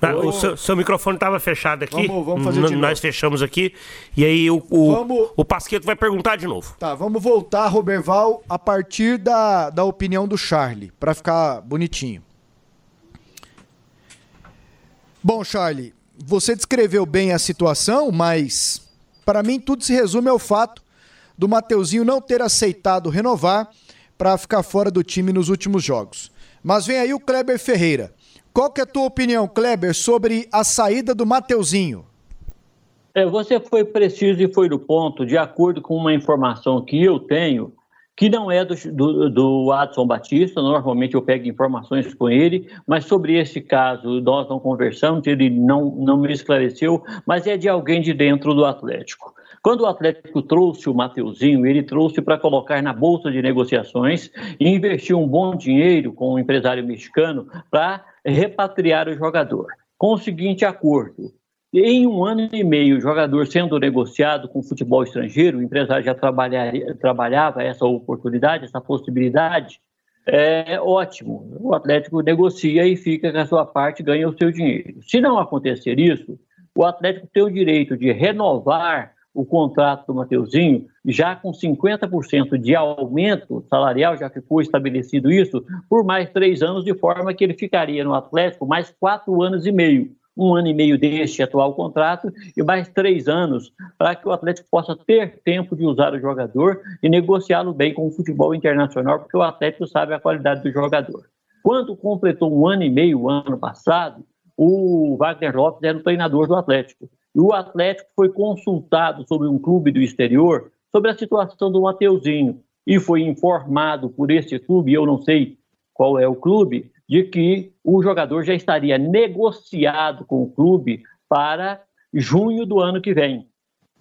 Speaker 7: Tá, o seu, seu microfone estava fechado aqui. Vamos, vamos fazer de Nós fechamos aqui. E aí o, o, vamos... o Pasqueto vai perguntar de novo.
Speaker 4: Tá, vamos voltar, Roberval, a partir da, da opinião do Charlie, para ficar bonitinho. Bom, Charlie, você descreveu bem a situação, mas para mim tudo se resume ao fato do Mateuzinho não ter aceitado renovar para ficar fora do time nos últimos jogos. Mas vem aí o Kleber Ferreira. Qual que é a tua opinião, Kleber, sobre a saída do Mateuzinho?
Speaker 6: É, você foi preciso e foi do ponto, de acordo com uma informação que eu tenho, que não é do, do, do Adson Batista, normalmente eu pego informações com ele, mas sobre esse caso nós não conversamos, ele não, não me esclareceu, mas é de alguém de dentro do Atlético. Quando o Atlético trouxe o Mateuzinho, ele trouxe para colocar na bolsa de negociações e investir um bom dinheiro com o um empresário mexicano para repatriar o jogador. Com o seguinte acordo: em um ano e meio, o jogador sendo negociado com futebol estrangeiro, o empresário já trabalhava essa oportunidade, essa possibilidade, é ótimo. O Atlético negocia e fica com a sua parte, ganha o seu dinheiro. Se não acontecer isso, o Atlético tem o direito de renovar o contrato do Mateuzinho, já com 50% de aumento salarial, já ficou estabelecido isso, por mais três anos, de forma que ele ficaria no Atlético mais quatro anos e meio. um ano e meio deste atual contrato e mais três anos para que o Atlético possa ter tempo de usar o jogador e negociá-lo bem com o futebol internacional, porque o Atlético sabe a qualidade do jogador. Quando completou um ano e meio, ano passado, o Wagner Lopes era o treinador do Atlético. E o Atlético foi consultado sobre um clube do exterior sobre a situação do Mateuzinho e foi informado por este clube, eu não sei qual é o clube, de que o jogador já estaria negociado com o clube para junho do ano que vem.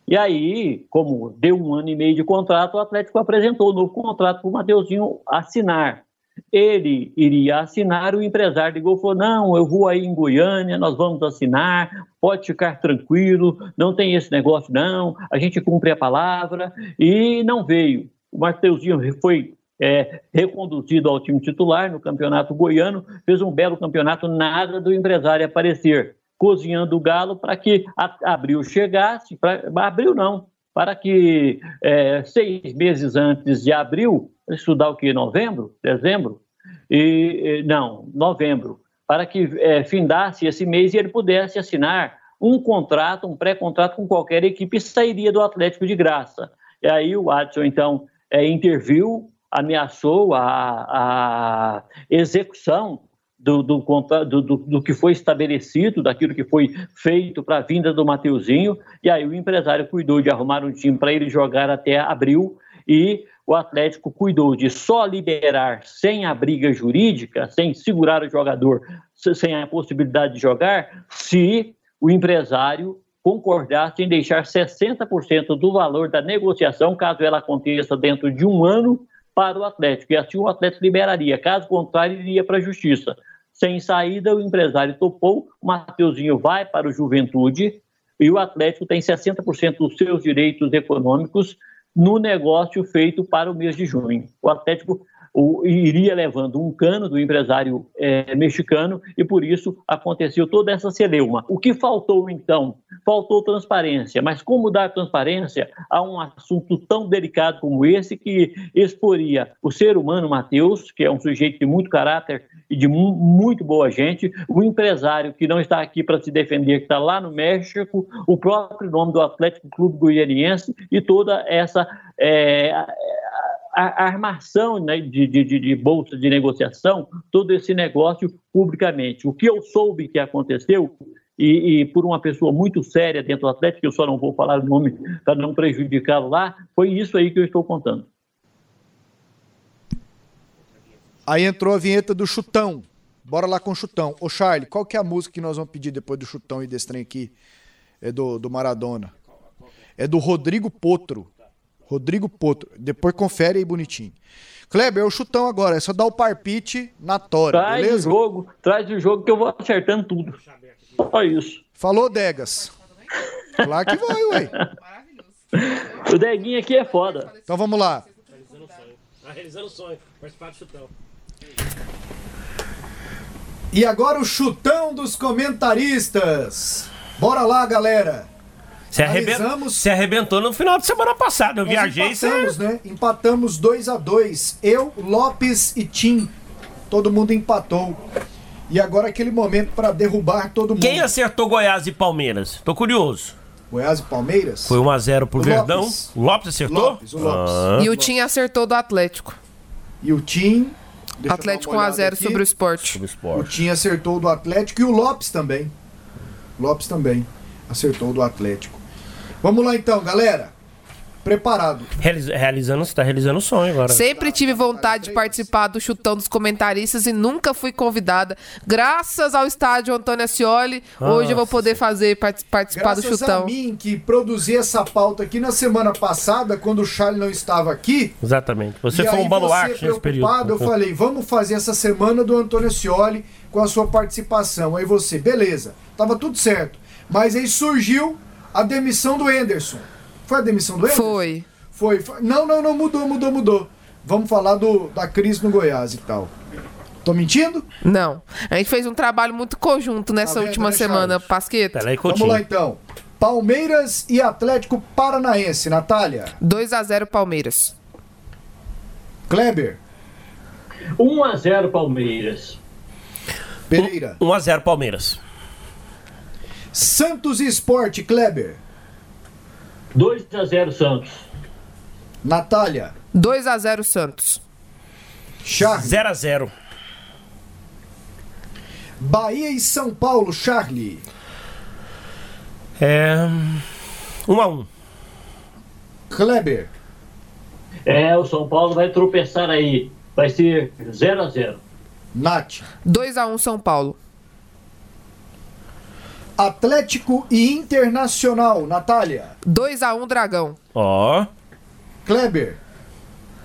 Speaker 6: E aí, como deu um ano e meio de contrato, o Atlético apresentou o um novo contrato para o Mateuzinho assinar. Ele iria assinar, o empresário ligou e falou: Não, eu vou aí em Goiânia, nós vamos assinar, pode ficar tranquilo, não tem esse negócio, não, a gente cumpre a palavra. E não veio. O Mateuzinho foi é, reconduzido ao time titular no campeonato goiano, fez um belo campeonato, nada do empresário aparecer, cozinhando o galo para que a, abril chegasse, pra, abril não, para que é, seis meses antes de abril, estudar o que? Novembro? Dezembro? E, não, novembro, para que é, findasse esse mês e ele pudesse assinar um contrato, um pré-contrato com qualquer equipe e sairia do Atlético de graça. E aí o Adson, então, é, interviu, ameaçou a, a execução do, do, do, do, que foi estabelecido, daquilo que foi feito para a vinda do Mateuzinho, e aí o empresário cuidou de arrumar um time para ele jogar até abril, e o Atlético cuidou de só liberar sem a briga jurídica, sem segurar o jogador, sem a possibilidade de jogar, se o empresário concordasse em deixar 60% do valor da negociação, caso ela aconteça dentro de um ano, para o Atlético. E assim o Atlético liberaria. Caso contrário, iria para a Justiça. Sem saída, o empresário topou, o Mateuzinho vai para o Juventude e o Atlético tem 60% dos seus direitos econômicos no negócio feito para o mês de junho. O Atlético o, iria levando um cano do empresário é, mexicano e por isso aconteceu toda essa celeuma. O que faltou então? Faltou transparência, mas como dar transparência a um assunto tão delicado como esse que exporia o ser humano Mateus, que é um sujeito de muito caráter e de mu muito boa gente, o empresário que não está aqui para se defender, que está lá no México, o próprio nome do Atlético Clube Goianiense e toda essa é, a, armação né, de, de, de bolsa de negociação, todo esse negócio publicamente. O que eu soube que aconteceu, e, e, por uma pessoa muito séria dentro do Atlético, eu só não vou falar o nome para não prejudicá-lo lá, foi isso aí que eu estou contando.
Speaker 4: Aí entrou a vinheta do chutão. Bora lá com o chutão. Ô Charlie, qual que é a música que nós vamos pedir depois do chutão e desse trem aqui? É do, do Maradona. É do Rodrigo Potro. Rodrigo Potro. Depois confere aí bonitinho. Kleber, é o chutão agora. É só dar o parpite na tora,
Speaker 6: traz
Speaker 4: beleza?
Speaker 6: o jogo, traz o jogo que eu vou acertando tudo. Só isso.
Speaker 4: Falou, Degas. Claro que vai, ué.
Speaker 6: O Deguinho aqui é foda.
Speaker 4: Então vamos lá.
Speaker 7: Realizando o sonho. Tá realizando o sonho. Participar do chutão.
Speaker 4: E agora o chutão dos comentaristas. Bora lá, galera.
Speaker 7: Você, arrebent... você arrebentou no final de semana passada. Eu Nós viajei
Speaker 4: empatamos, você... né? Empatamos 2 a 2 Eu, Lopes e Tim. Todo mundo empatou. E agora aquele momento para derrubar todo mundo.
Speaker 7: Quem acertou Goiás e Palmeiras? Tô curioso.
Speaker 4: Goiás e Palmeiras?
Speaker 7: Foi 1x0 pro o Verdão. Lopes. O Lopes acertou? Lopes, o
Speaker 5: Lopes. Ah. E o Tim acertou do Atlético.
Speaker 4: E o Tim.
Speaker 5: Atlético 1x0 sobre o esporte.
Speaker 4: sobre o esporte. O Tim acertou do Atlético e o Lopes também. Lopes também acertou do Atlético. Vamos lá então, galera. Preparado.
Speaker 7: realizando, você tá realizando o sonho agora.
Speaker 5: Sempre tive vontade de participar do chutão dos comentaristas e nunca fui convidada. Graças ao estádio Antônio Ascioli, Nossa. hoje eu vou poder fazer participar
Speaker 4: Graças
Speaker 5: do chutão.
Speaker 4: a mim que produzi essa pauta aqui na semana passada, quando o Charlie não estava aqui.
Speaker 7: Exatamente. Você foi um baluarte nesse período.
Speaker 4: Eu falei, vamos fazer essa semana do Antônio Ascioli com a sua participação. Aí você, beleza, tava tudo certo. Mas aí surgiu a demissão do Anderson. Foi a demissão do Anderson?
Speaker 5: Foi.
Speaker 4: Foi. foi. Não, não, não, mudou, mudou, mudou. Vamos falar do, da crise no Goiás e tal. Tô mentindo?
Speaker 5: Não. A gente fez um trabalho muito conjunto nessa tá última né, semana, Pasqueta.
Speaker 4: Vamos lá então. Palmeiras e Atlético Paranaense, Natália.
Speaker 5: 2 a 0 Palmeiras.
Speaker 4: Kleber.
Speaker 6: 1 a 0 Palmeiras.
Speaker 4: Pereira.
Speaker 7: 1 a 0 Palmeiras.
Speaker 4: Santos e Esporte, Kleber.
Speaker 6: 2 a 0 Santos.
Speaker 4: Natália.
Speaker 5: 2 a 0 Santos.
Speaker 4: Charlie.
Speaker 7: 0 a 0
Speaker 4: Bahia e São Paulo, Charlie.
Speaker 7: É. 1 a 1
Speaker 4: Kleber.
Speaker 6: É, o São Paulo vai tropeçar aí. Vai ser 0 a 0
Speaker 4: Nath.
Speaker 5: 2 a 1 São Paulo.
Speaker 4: Atlético e Internacional, Natália.
Speaker 5: 2 a 1 Dragão.
Speaker 7: Ó.
Speaker 4: Kleber.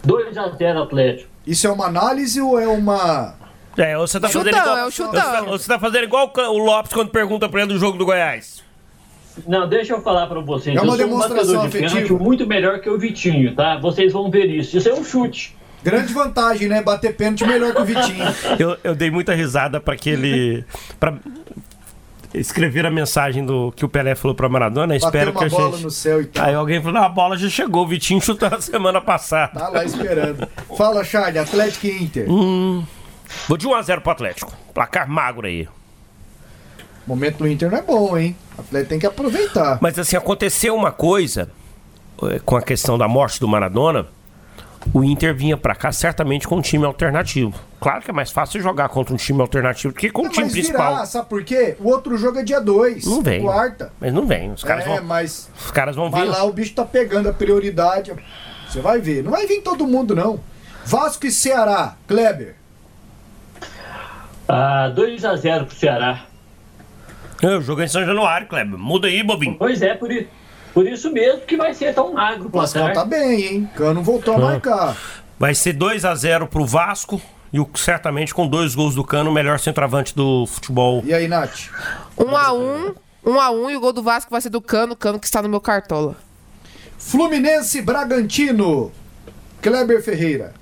Speaker 6: 2 a 0 Atlético.
Speaker 4: Isso é uma análise ou é uma.
Speaker 7: É, ou você tá
Speaker 5: Chutão,
Speaker 7: fazendo igual.
Speaker 5: é o chutão.
Speaker 7: Ou você tá fazendo igual o Lopes quando pergunta pra ele do jogo do Goiás.
Speaker 6: Não, deixa eu falar pra vocês.
Speaker 4: É uma
Speaker 6: eu sou um
Speaker 4: demonstração
Speaker 6: batedor de pênalti muito melhor que o Vitinho, tá? Vocês vão ver isso. Isso é um chute.
Speaker 4: Grande vantagem, né? Bater pênalti melhor que o Vitinho.
Speaker 7: Eu, eu dei muita risada pra aquele. pra escrever a mensagem do que o Pelé falou pra Maradona.
Speaker 4: Bater
Speaker 7: Espero que a
Speaker 4: bola
Speaker 7: gente.
Speaker 4: no céu e tal.
Speaker 7: Aí alguém falou: "Não, a bola já chegou, o Vitinho chutou na semana passada.
Speaker 4: Tá lá esperando. Fala, Charlie. Atlético e Inter.
Speaker 7: Hum, vou de 1x0 pro Atlético. Placar magro aí.
Speaker 4: O momento do Inter não é bom, hein? O Atlético tem que aproveitar.
Speaker 7: Mas assim, aconteceu uma coisa eh, com a questão da morte do Maradona. O Inter vinha pra cá certamente com um time alternativo. Claro que é mais fácil jogar contra um time alternativo do que com o
Speaker 4: Não,
Speaker 7: time
Speaker 4: mas
Speaker 7: principal.
Speaker 4: virá, sabe por quê? O outro jogo é dia 2.
Speaker 7: Não vem.
Speaker 4: Quarta.
Speaker 7: Mas não vem. Os caras
Speaker 4: é,
Speaker 7: vão.
Speaker 4: mas.
Speaker 7: Os caras vão
Speaker 4: Mas
Speaker 7: vir.
Speaker 4: lá o bicho tá pegando a prioridade. Você vai ver. Não vai vir todo mundo, não. Vasco e Ceará. Kleber.
Speaker 6: Ah, 2 a 0 pro Ceará.
Speaker 7: Eu jogo em São Januário, Kleber. Muda aí, bobinho.
Speaker 6: Pois é, por, i- por isso mesmo que vai ser tão magro
Speaker 4: O Pascal
Speaker 6: placar.
Speaker 4: tá bem, hein? Cano voltou a
Speaker 7: Ah.
Speaker 4: marcar.
Speaker 7: Vai ser 2x0 pro Vasco. E o, certamente com dois gols do Cano, o melhor centroavante do futebol.
Speaker 4: E aí, Nath?
Speaker 5: 1 a 1 1 a 1 e o gol do Vasco vai ser do Cano, Cano que está no meu cartola.
Speaker 4: Fluminense Bragantino. Kleber Ferreira.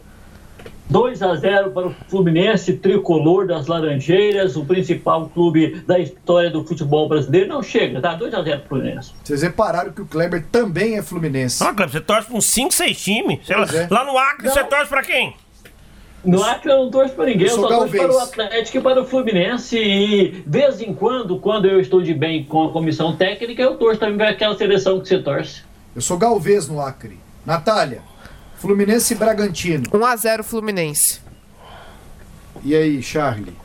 Speaker 6: 2 a 0 para o Fluminense, tricolor das Laranjeiras, o principal clube da história do futebol brasileiro. Não chega, tá? 2 a 0 pro Fluminense.
Speaker 4: Vocês repararam que o Kleber também é Fluminense.
Speaker 7: Ah, Kleber, você torce pra uns 5, 6 times. Sei lá,
Speaker 4: é.
Speaker 7: lá no Acre,
Speaker 6: Não.
Speaker 7: você torce pra quem?
Speaker 6: No Acre eu não torço para ninguém,
Speaker 4: Eu
Speaker 6: eu só torço para o Atlético e para o Fluminense. E, de vez em quando, quando eu estou de bem com a comissão técnica, eu torço também para aquela seleção que você torce.
Speaker 4: Eu sou Galvez no Acre. Natália. Fluminense e Bragantino.
Speaker 5: 1 a 0 Fluminense.
Speaker 4: E aí, Charlie?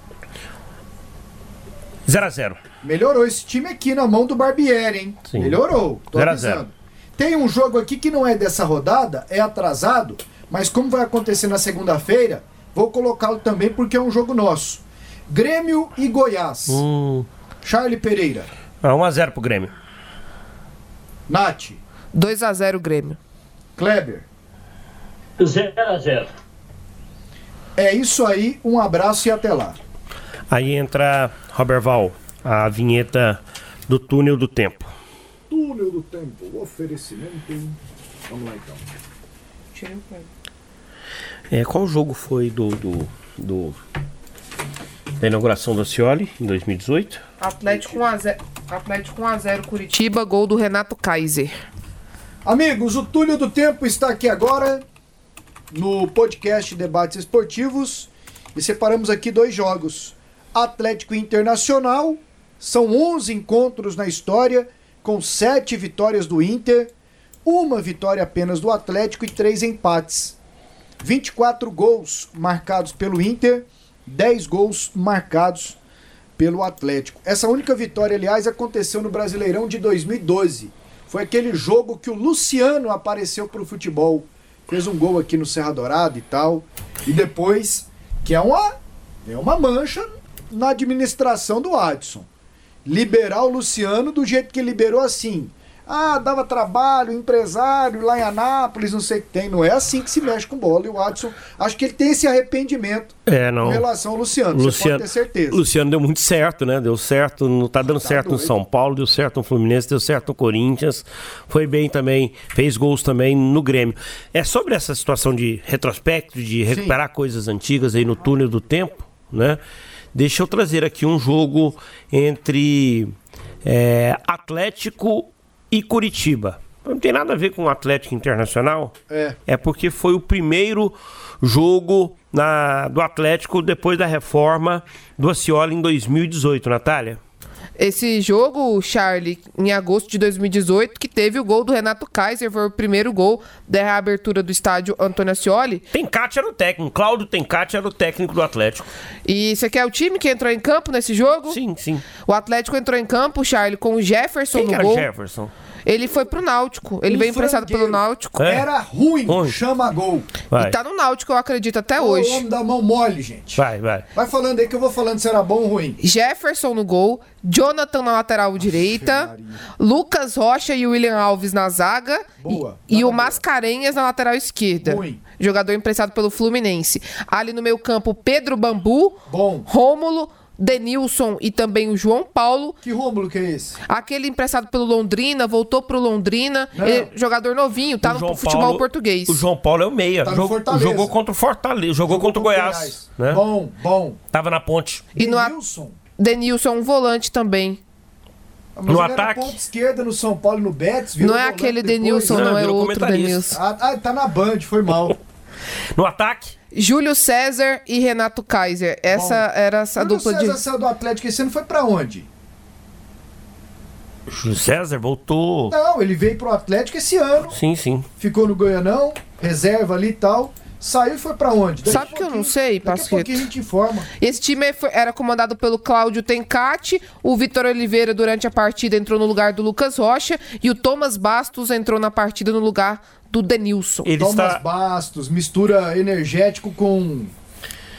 Speaker 7: 0x0.
Speaker 4: Melhorou esse time aqui na mão do Barbieri, hein?
Speaker 7: Sim.
Speaker 4: Melhorou. Tô
Speaker 7: Zero a
Speaker 4: avisando.
Speaker 7: zero.
Speaker 4: Tem um jogo aqui que não é dessa rodada, é atrasado, mas como vai acontecer na segunda-feira, vou colocá-lo também porque é um jogo nosso. Grêmio e Goiás.
Speaker 7: Hum.
Speaker 4: Charlie Pereira.
Speaker 7: Ah, 1x0 pro Grêmio.
Speaker 4: Nath.
Speaker 5: 2 a 0 Grêmio.
Speaker 4: Kleber.
Speaker 6: 0 a 0
Speaker 4: É isso aí, um abraço e até lá.
Speaker 7: Aí entra, Roberval, a vinheta do túnel do tempo.
Speaker 4: Túnel do Tempo, oferecimento. Vamos lá então.
Speaker 7: É, qual jogo foi do, do, do- da inauguração do Cioli em 2018?
Speaker 5: Atlético 1 a 0 Atlético 1 a 0 Curitiba, gol do Renato Kaiser.
Speaker 4: Amigos, o Túnel do Tempo está aqui agora no podcast Debates Esportivos e separamos aqui dois jogos. Atlético Internacional, são 11 encontros na história, com 7 vitórias do Inter, uma vitória apenas do Atlético e 3 empates. 24 gols marcados pelo Inter, 10 gols marcados pelo Atlético. Essa única vitória, aliás, aconteceu no Brasileirão de 2012. Foi aquele jogo que o Luciano apareceu pro futebol. Fez um gol aqui no Serra Dourada e tal. E depois, que é uma, é uma mancha na administração do Adson. Liberar o Luciano do jeito que liberou assim. Ah, dava trabalho, empresário lá em Anápolis, não sei o que tem. Não é assim que se mexe com bola. E o Adson, acho que ele tem esse arrependimento
Speaker 7: É, não.
Speaker 4: em relação ao Luciano. Você
Speaker 7: Luciano,
Speaker 4: pode ter certeza.
Speaker 7: Luciano deu muito certo, né? Deu certo, não tá dando
Speaker 4: Tá
Speaker 7: certo no
Speaker 4: doido.
Speaker 7: São Paulo, deu certo no Fluminense, deu certo no Corinthians. Foi bem também, fez gols também no Grêmio. É sobre essa situação de retrospecto, de recuperar coisas antigas aí no túnel do tempo, né? Deixa eu trazer aqui um jogo entre é, Atlético e Curitiba. Não tem nada a ver com o Atlético Internacional.
Speaker 4: É.
Speaker 7: É porque foi o primeiro jogo na, do Atlético depois da reforma do Acioli em 2018, Natália.
Speaker 5: Esse jogo, Charlie, em agosto de 2018, que teve o gol do Renato Kaiser, foi o primeiro gol da reabertura do estádio Antônio Ascioli.
Speaker 7: Tencati era o técnico, Cláudio Tencati era o técnico do Atlético.
Speaker 5: E você quer o time que entrou em campo nesse jogo?
Speaker 7: Sim, sim.
Speaker 5: O Atlético entrou em campo, Charlie, com o Jefferson
Speaker 7: Quem
Speaker 5: no
Speaker 7: era
Speaker 5: gol.
Speaker 7: Jefferson?
Speaker 5: Ele foi pro Náutico. Ele
Speaker 4: Um
Speaker 5: veio emprestado pelo. Náutico.
Speaker 7: É.
Speaker 4: Era ruim,
Speaker 7: Ruim.
Speaker 4: chama gol.
Speaker 7: Vai,
Speaker 5: E tá no Náutico, eu acredito, até
Speaker 4: O
Speaker 5: hoje.
Speaker 4: homem da mão mole, gente.
Speaker 7: vai, vai.
Speaker 4: Vai falando aí que eu vou falando se era bom ou ruim.
Speaker 5: Jefferson no gol, Jonathan na lateral direita,
Speaker 4: Maria.
Speaker 5: Lucas Rocha e William Alves na zaga
Speaker 4: Boa.
Speaker 5: e, e o Mascarenhas na lateral esquerda.
Speaker 4: Ruim.
Speaker 5: Jogador emprestado pelo Fluminense. Ali no meio campo, Pedro Bambu,
Speaker 4: Bom.
Speaker 5: Rômulo, Denilson e também o João Paulo.
Speaker 4: Que Rômulo que é esse?
Speaker 5: Aquele emprestado pelo Londrina, voltou pro Londrina. Ele- jogador novinho, tá
Speaker 7: O
Speaker 5: no
Speaker 7: João
Speaker 5: futebol
Speaker 7: Paulo-
Speaker 5: português.
Speaker 7: O João Paulo é o meia.
Speaker 4: Tá no
Speaker 7: Jogou- jogou contra o Fortaleza, jogou, contra o Goiás. Né?
Speaker 4: Bom, bom.
Speaker 7: Tava na ponte.
Speaker 5: E no a-
Speaker 4: Denilson.
Speaker 5: Denilson, um volante também.
Speaker 4: Mas
Speaker 7: No ataque.
Speaker 4: ponta esquerda no São Paulo no Betis. virou
Speaker 5: Não é aquele. Denilson,
Speaker 7: Não,
Speaker 5: não, é outro. Denilson.
Speaker 4: Ah, ah, tá na Band, foi mal.
Speaker 7: No ataque,
Speaker 5: Júlio César e Renato Kaiser. Essa era essa
Speaker 4: Júlio
Speaker 5: dupla
Speaker 4: César
Speaker 5: de.
Speaker 4: saiu do Atlético esse ano foi pra onde?
Speaker 7: Júlio César voltou.
Speaker 4: Não, ele veio pro Atlético esse ano,
Speaker 7: Sim, sim.
Speaker 4: ficou no Goianão, reserva ali e tal. Saiu e foi pra onde? Daqui
Speaker 5: Sabe que eu não sei,
Speaker 4: Daqui a a gente informa.
Speaker 5: Esse time foi- era comandado pelo Cláudio Tencati, o Vitor Oliveira durante a partida entrou no lugar do Lucas Rocha e o Thomas Bastos entrou na partida no lugar do Denilson.
Speaker 7: Ele
Speaker 4: Thomas
Speaker 7: está.
Speaker 4: Bastos, mistura energético com,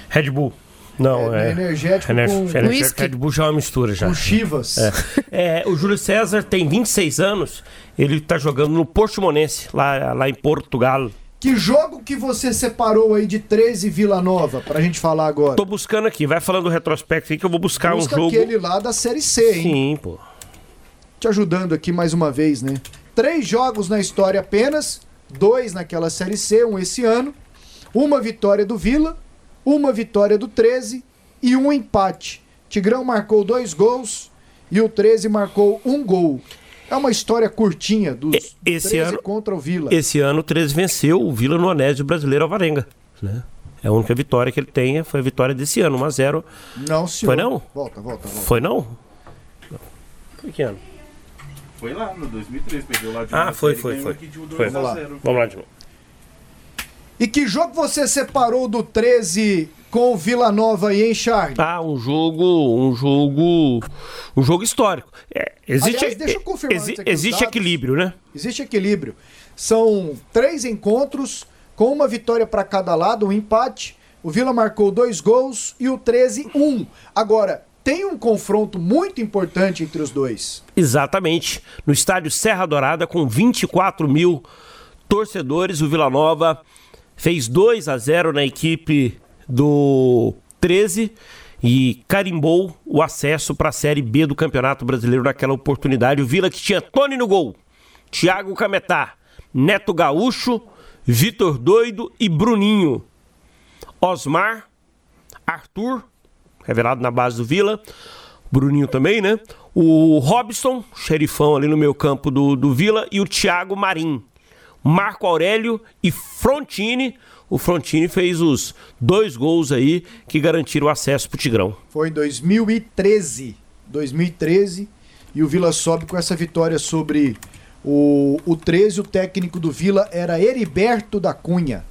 Speaker 7: Red Bull. Não,
Speaker 4: É,
Speaker 7: é.
Speaker 4: energético
Speaker 7: Ener-
Speaker 4: com-
Speaker 7: energético. Red Bull já é uma mistura já.
Speaker 4: com chivas.
Speaker 7: É, o Júlio César tem 26 anos. Ele tá jogando no Portimonense, lá, lá em Portugal.
Speaker 4: Que jogo que você separou aí de 13 Vila Nova pra gente falar agora?
Speaker 7: Tô buscando aqui, vai falando do retrospecto aí que eu vou buscar
Speaker 4: Busca
Speaker 7: um jogo.
Speaker 4: aquele lá da Série C, hein?
Speaker 7: Sim, pô.
Speaker 4: Te ajudando aqui mais uma vez, né? Três jogos na história apenas, dois naquela Série C, um esse ano, uma vitória do Vila, uma vitória do 13 e um empate. Tigrão marcou dois gols e o 13 marcou um gol. É uma história curtinha dos
Speaker 7: esse
Speaker 4: 13
Speaker 7: ano-
Speaker 4: contra o Vila.
Speaker 7: Esse ano o 13 venceu o Vila no Anésio Brasileiro Alvarenga. Né? É a única vitória que ele tem, foi a vitória desse ano, 1x0.
Speaker 4: Não, senhor.
Speaker 7: Foi não?
Speaker 4: Volta, volta, volta.
Speaker 7: Foi não? Foi que ano?
Speaker 11: Foi lá no 2003, perdeu lá de
Speaker 7: Ah,
Speaker 11: uma
Speaker 7: foi, foi, foi.
Speaker 11: um
Speaker 7: Foi.
Speaker 11: 2 a 0.
Speaker 7: Vamos lá de novo.
Speaker 4: E que jogo você separou do 13 com o Vila Nova aí, hein, Charles?
Speaker 7: Ah, um jogo, um jogo, um jogo histórico. É, existe,
Speaker 4: Aliás, deixa eu confirmar
Speaker 7: exi- existe equilíbrio, né?
Speaker 4: Existe equilíbrio. São três encontros com uma vitória para cada lado, um empate. O Vila marcou dois gols e o 13, um. Agora, tem um confronto muito importante entre os dois.
Speaker 7: Exatamente. No estádio Serra Dourada, com 24 mil torcedores, o Vila Nova fez 2 a 0 na equipe do 13 e carimbou o acesso para a Série B do Campeonato Brasileiro naquela oportunidade. O Vila que tinha Tony no gol, Thiago Cametá, Neto Gaúcho, Vitor Doido e Bruninho. Osmar, Arthur, revelado na base do Vila, Bruninho também, né? O Robson, xerifão ali no meio campo do, do Vila, e o Thiago Marim. Marco Aurélio e Frontini. O Frontini fez os dois gols aí que garantiram o acesso pro Tigrão.
Speaker 4: Foi em 2013. 2013. E o Vila sobe com essa vitória sobre o, o 13. O técnico do Vila era Heriberto da Cunha.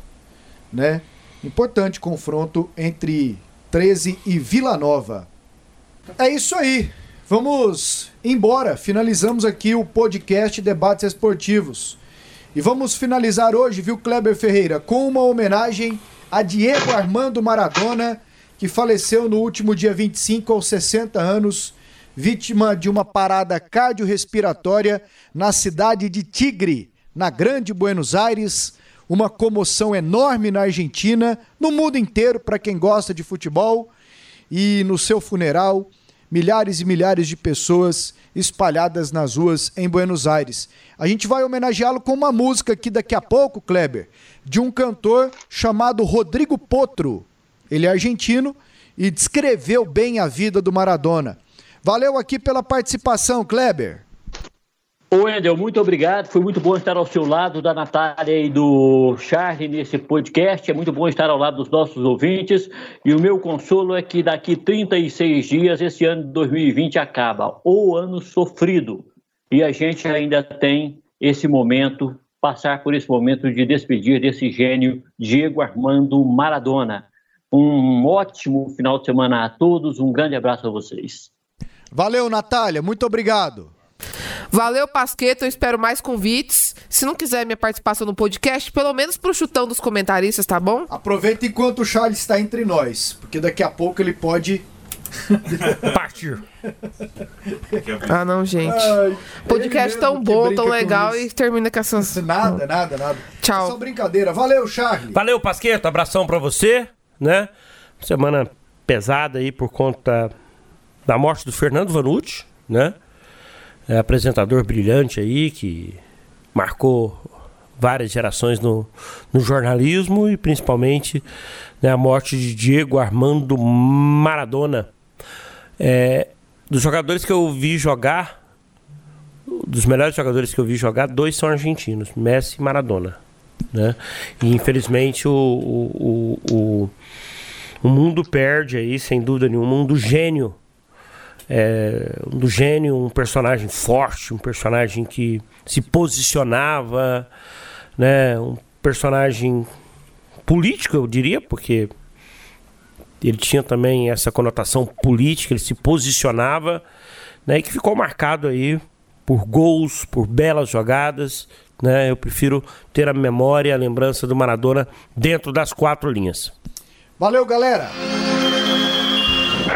Speaker 4: Né? Importante confronto entre 13 e Vila Nova. É isso aí. Vamos embora. Finalizamos aqui o podcast Debates Esportivos. E vamos finalizar hoje, viu, Kleber Ferreira, com uma homenagem a Diego Armando Maradona, que faleceu no último dia 25 aos 60 anos, vítima de uma parada cardiorrespiratória na cidade de Tigre, na Grande Buenos Aires. Uma comoção enorme na Argentina, no mundo inteiro, para quem gosta de futebol. E no seu funeral, milhares e milhares de pessoas espalhadas nas ruas em Buenos Aires. A gente vai homenageá-lo com uma música aqui daqui a pouco, Kleber, de um cantor chamado Rodrigo Potro. Ele é argentino e descreveu bem a vida do Maradona. Valeu aqui pela participação, Kleber.
Speaker 6: Wendel, muito obrigado. Foi muito bom estar ao seu lado, da Natália e do Charlie nesse podcast. É muito bom estar ao lado dos nossos ouvintes. E o meu consolo é que daqui 36 dias, esse ano de 2020 acaba. O ano sofrido. E a gente ainda tem esse momento, passar por esse momento de despedir desse gênio Diego Armando Maradona. Um ótimo final de semana a todos. Um grande abraço a vocês.
Speaker 4: Valeu, Natália. Muito obrigado.
Speaker 5: Valeu, Pasqueto. Eu espero mais convites. Se não quiser minha participação no podcast, pelo menos pro chutão dos comentaristas, tá bom?
Speaker 4: Aproveita enquanto o Charles está entre nós, porque daqui a pouco ele pode.
Speaker 7: Partir.
Speaker 5: Ah, não, gente.
Speaker 4: Ai,
Speaker 5: podcast tão bom, tão legal e termina com essas.
Speaker 4: Nada, nada, nada.
Speaker 5: Tchau.
Speaker 4: É só brincadeira. Valeu, Charlie.
Speaker 7: Valeu, Pasqueto. Abração pra você, né? Semana pesada aí por conta da morte do Fernando Vanucci, né? É, apresentador brilhante aí que marcou várias gerações no, no jornalismo e principalmente né, a morte de Diego Armando Maradona. É, dos jogadores que eu vi jogar, dos melhores jogadores que eu vi jogar, dois são argentinos, Messi e Maradona. Né? E infelizmente o, o, o, o, o mundo perde aí, sem dúvida nenhuma, um do gênio. É, do gênio, um personagem forte, um personagem que se posicionava, né? um personagem político, eu diria, porque ele tinha também essa conotação política, ele se posicionava, né? E que ficou marcado aí por gols, por belas jogadas, né? Eu prefiro ter a memória, a lembrança do Maradona dentro das quatro linhas.
Speaker 4: Valeu, galera.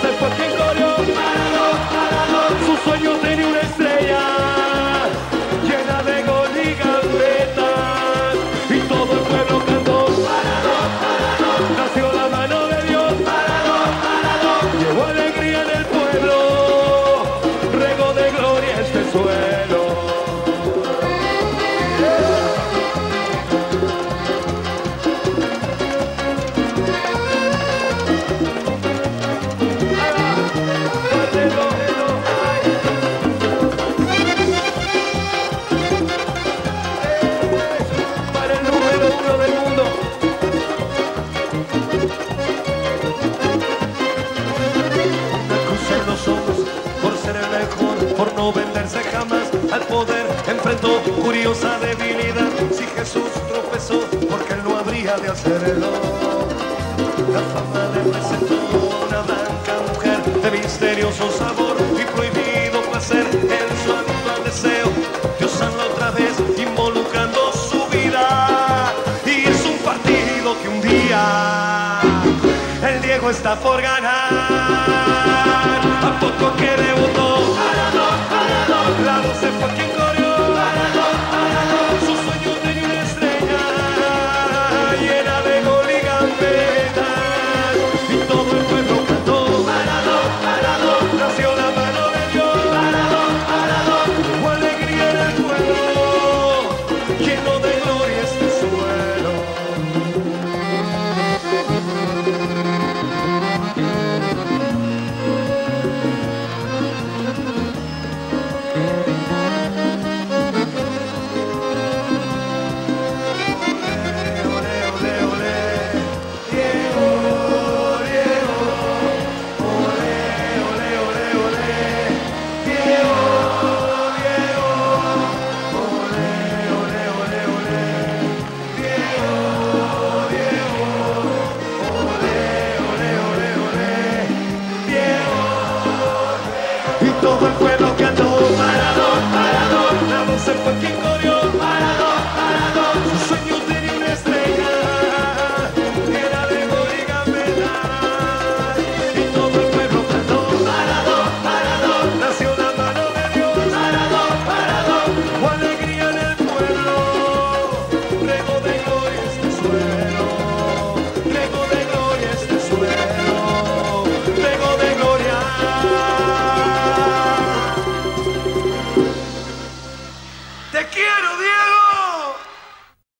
Speaker 12: se fue quien.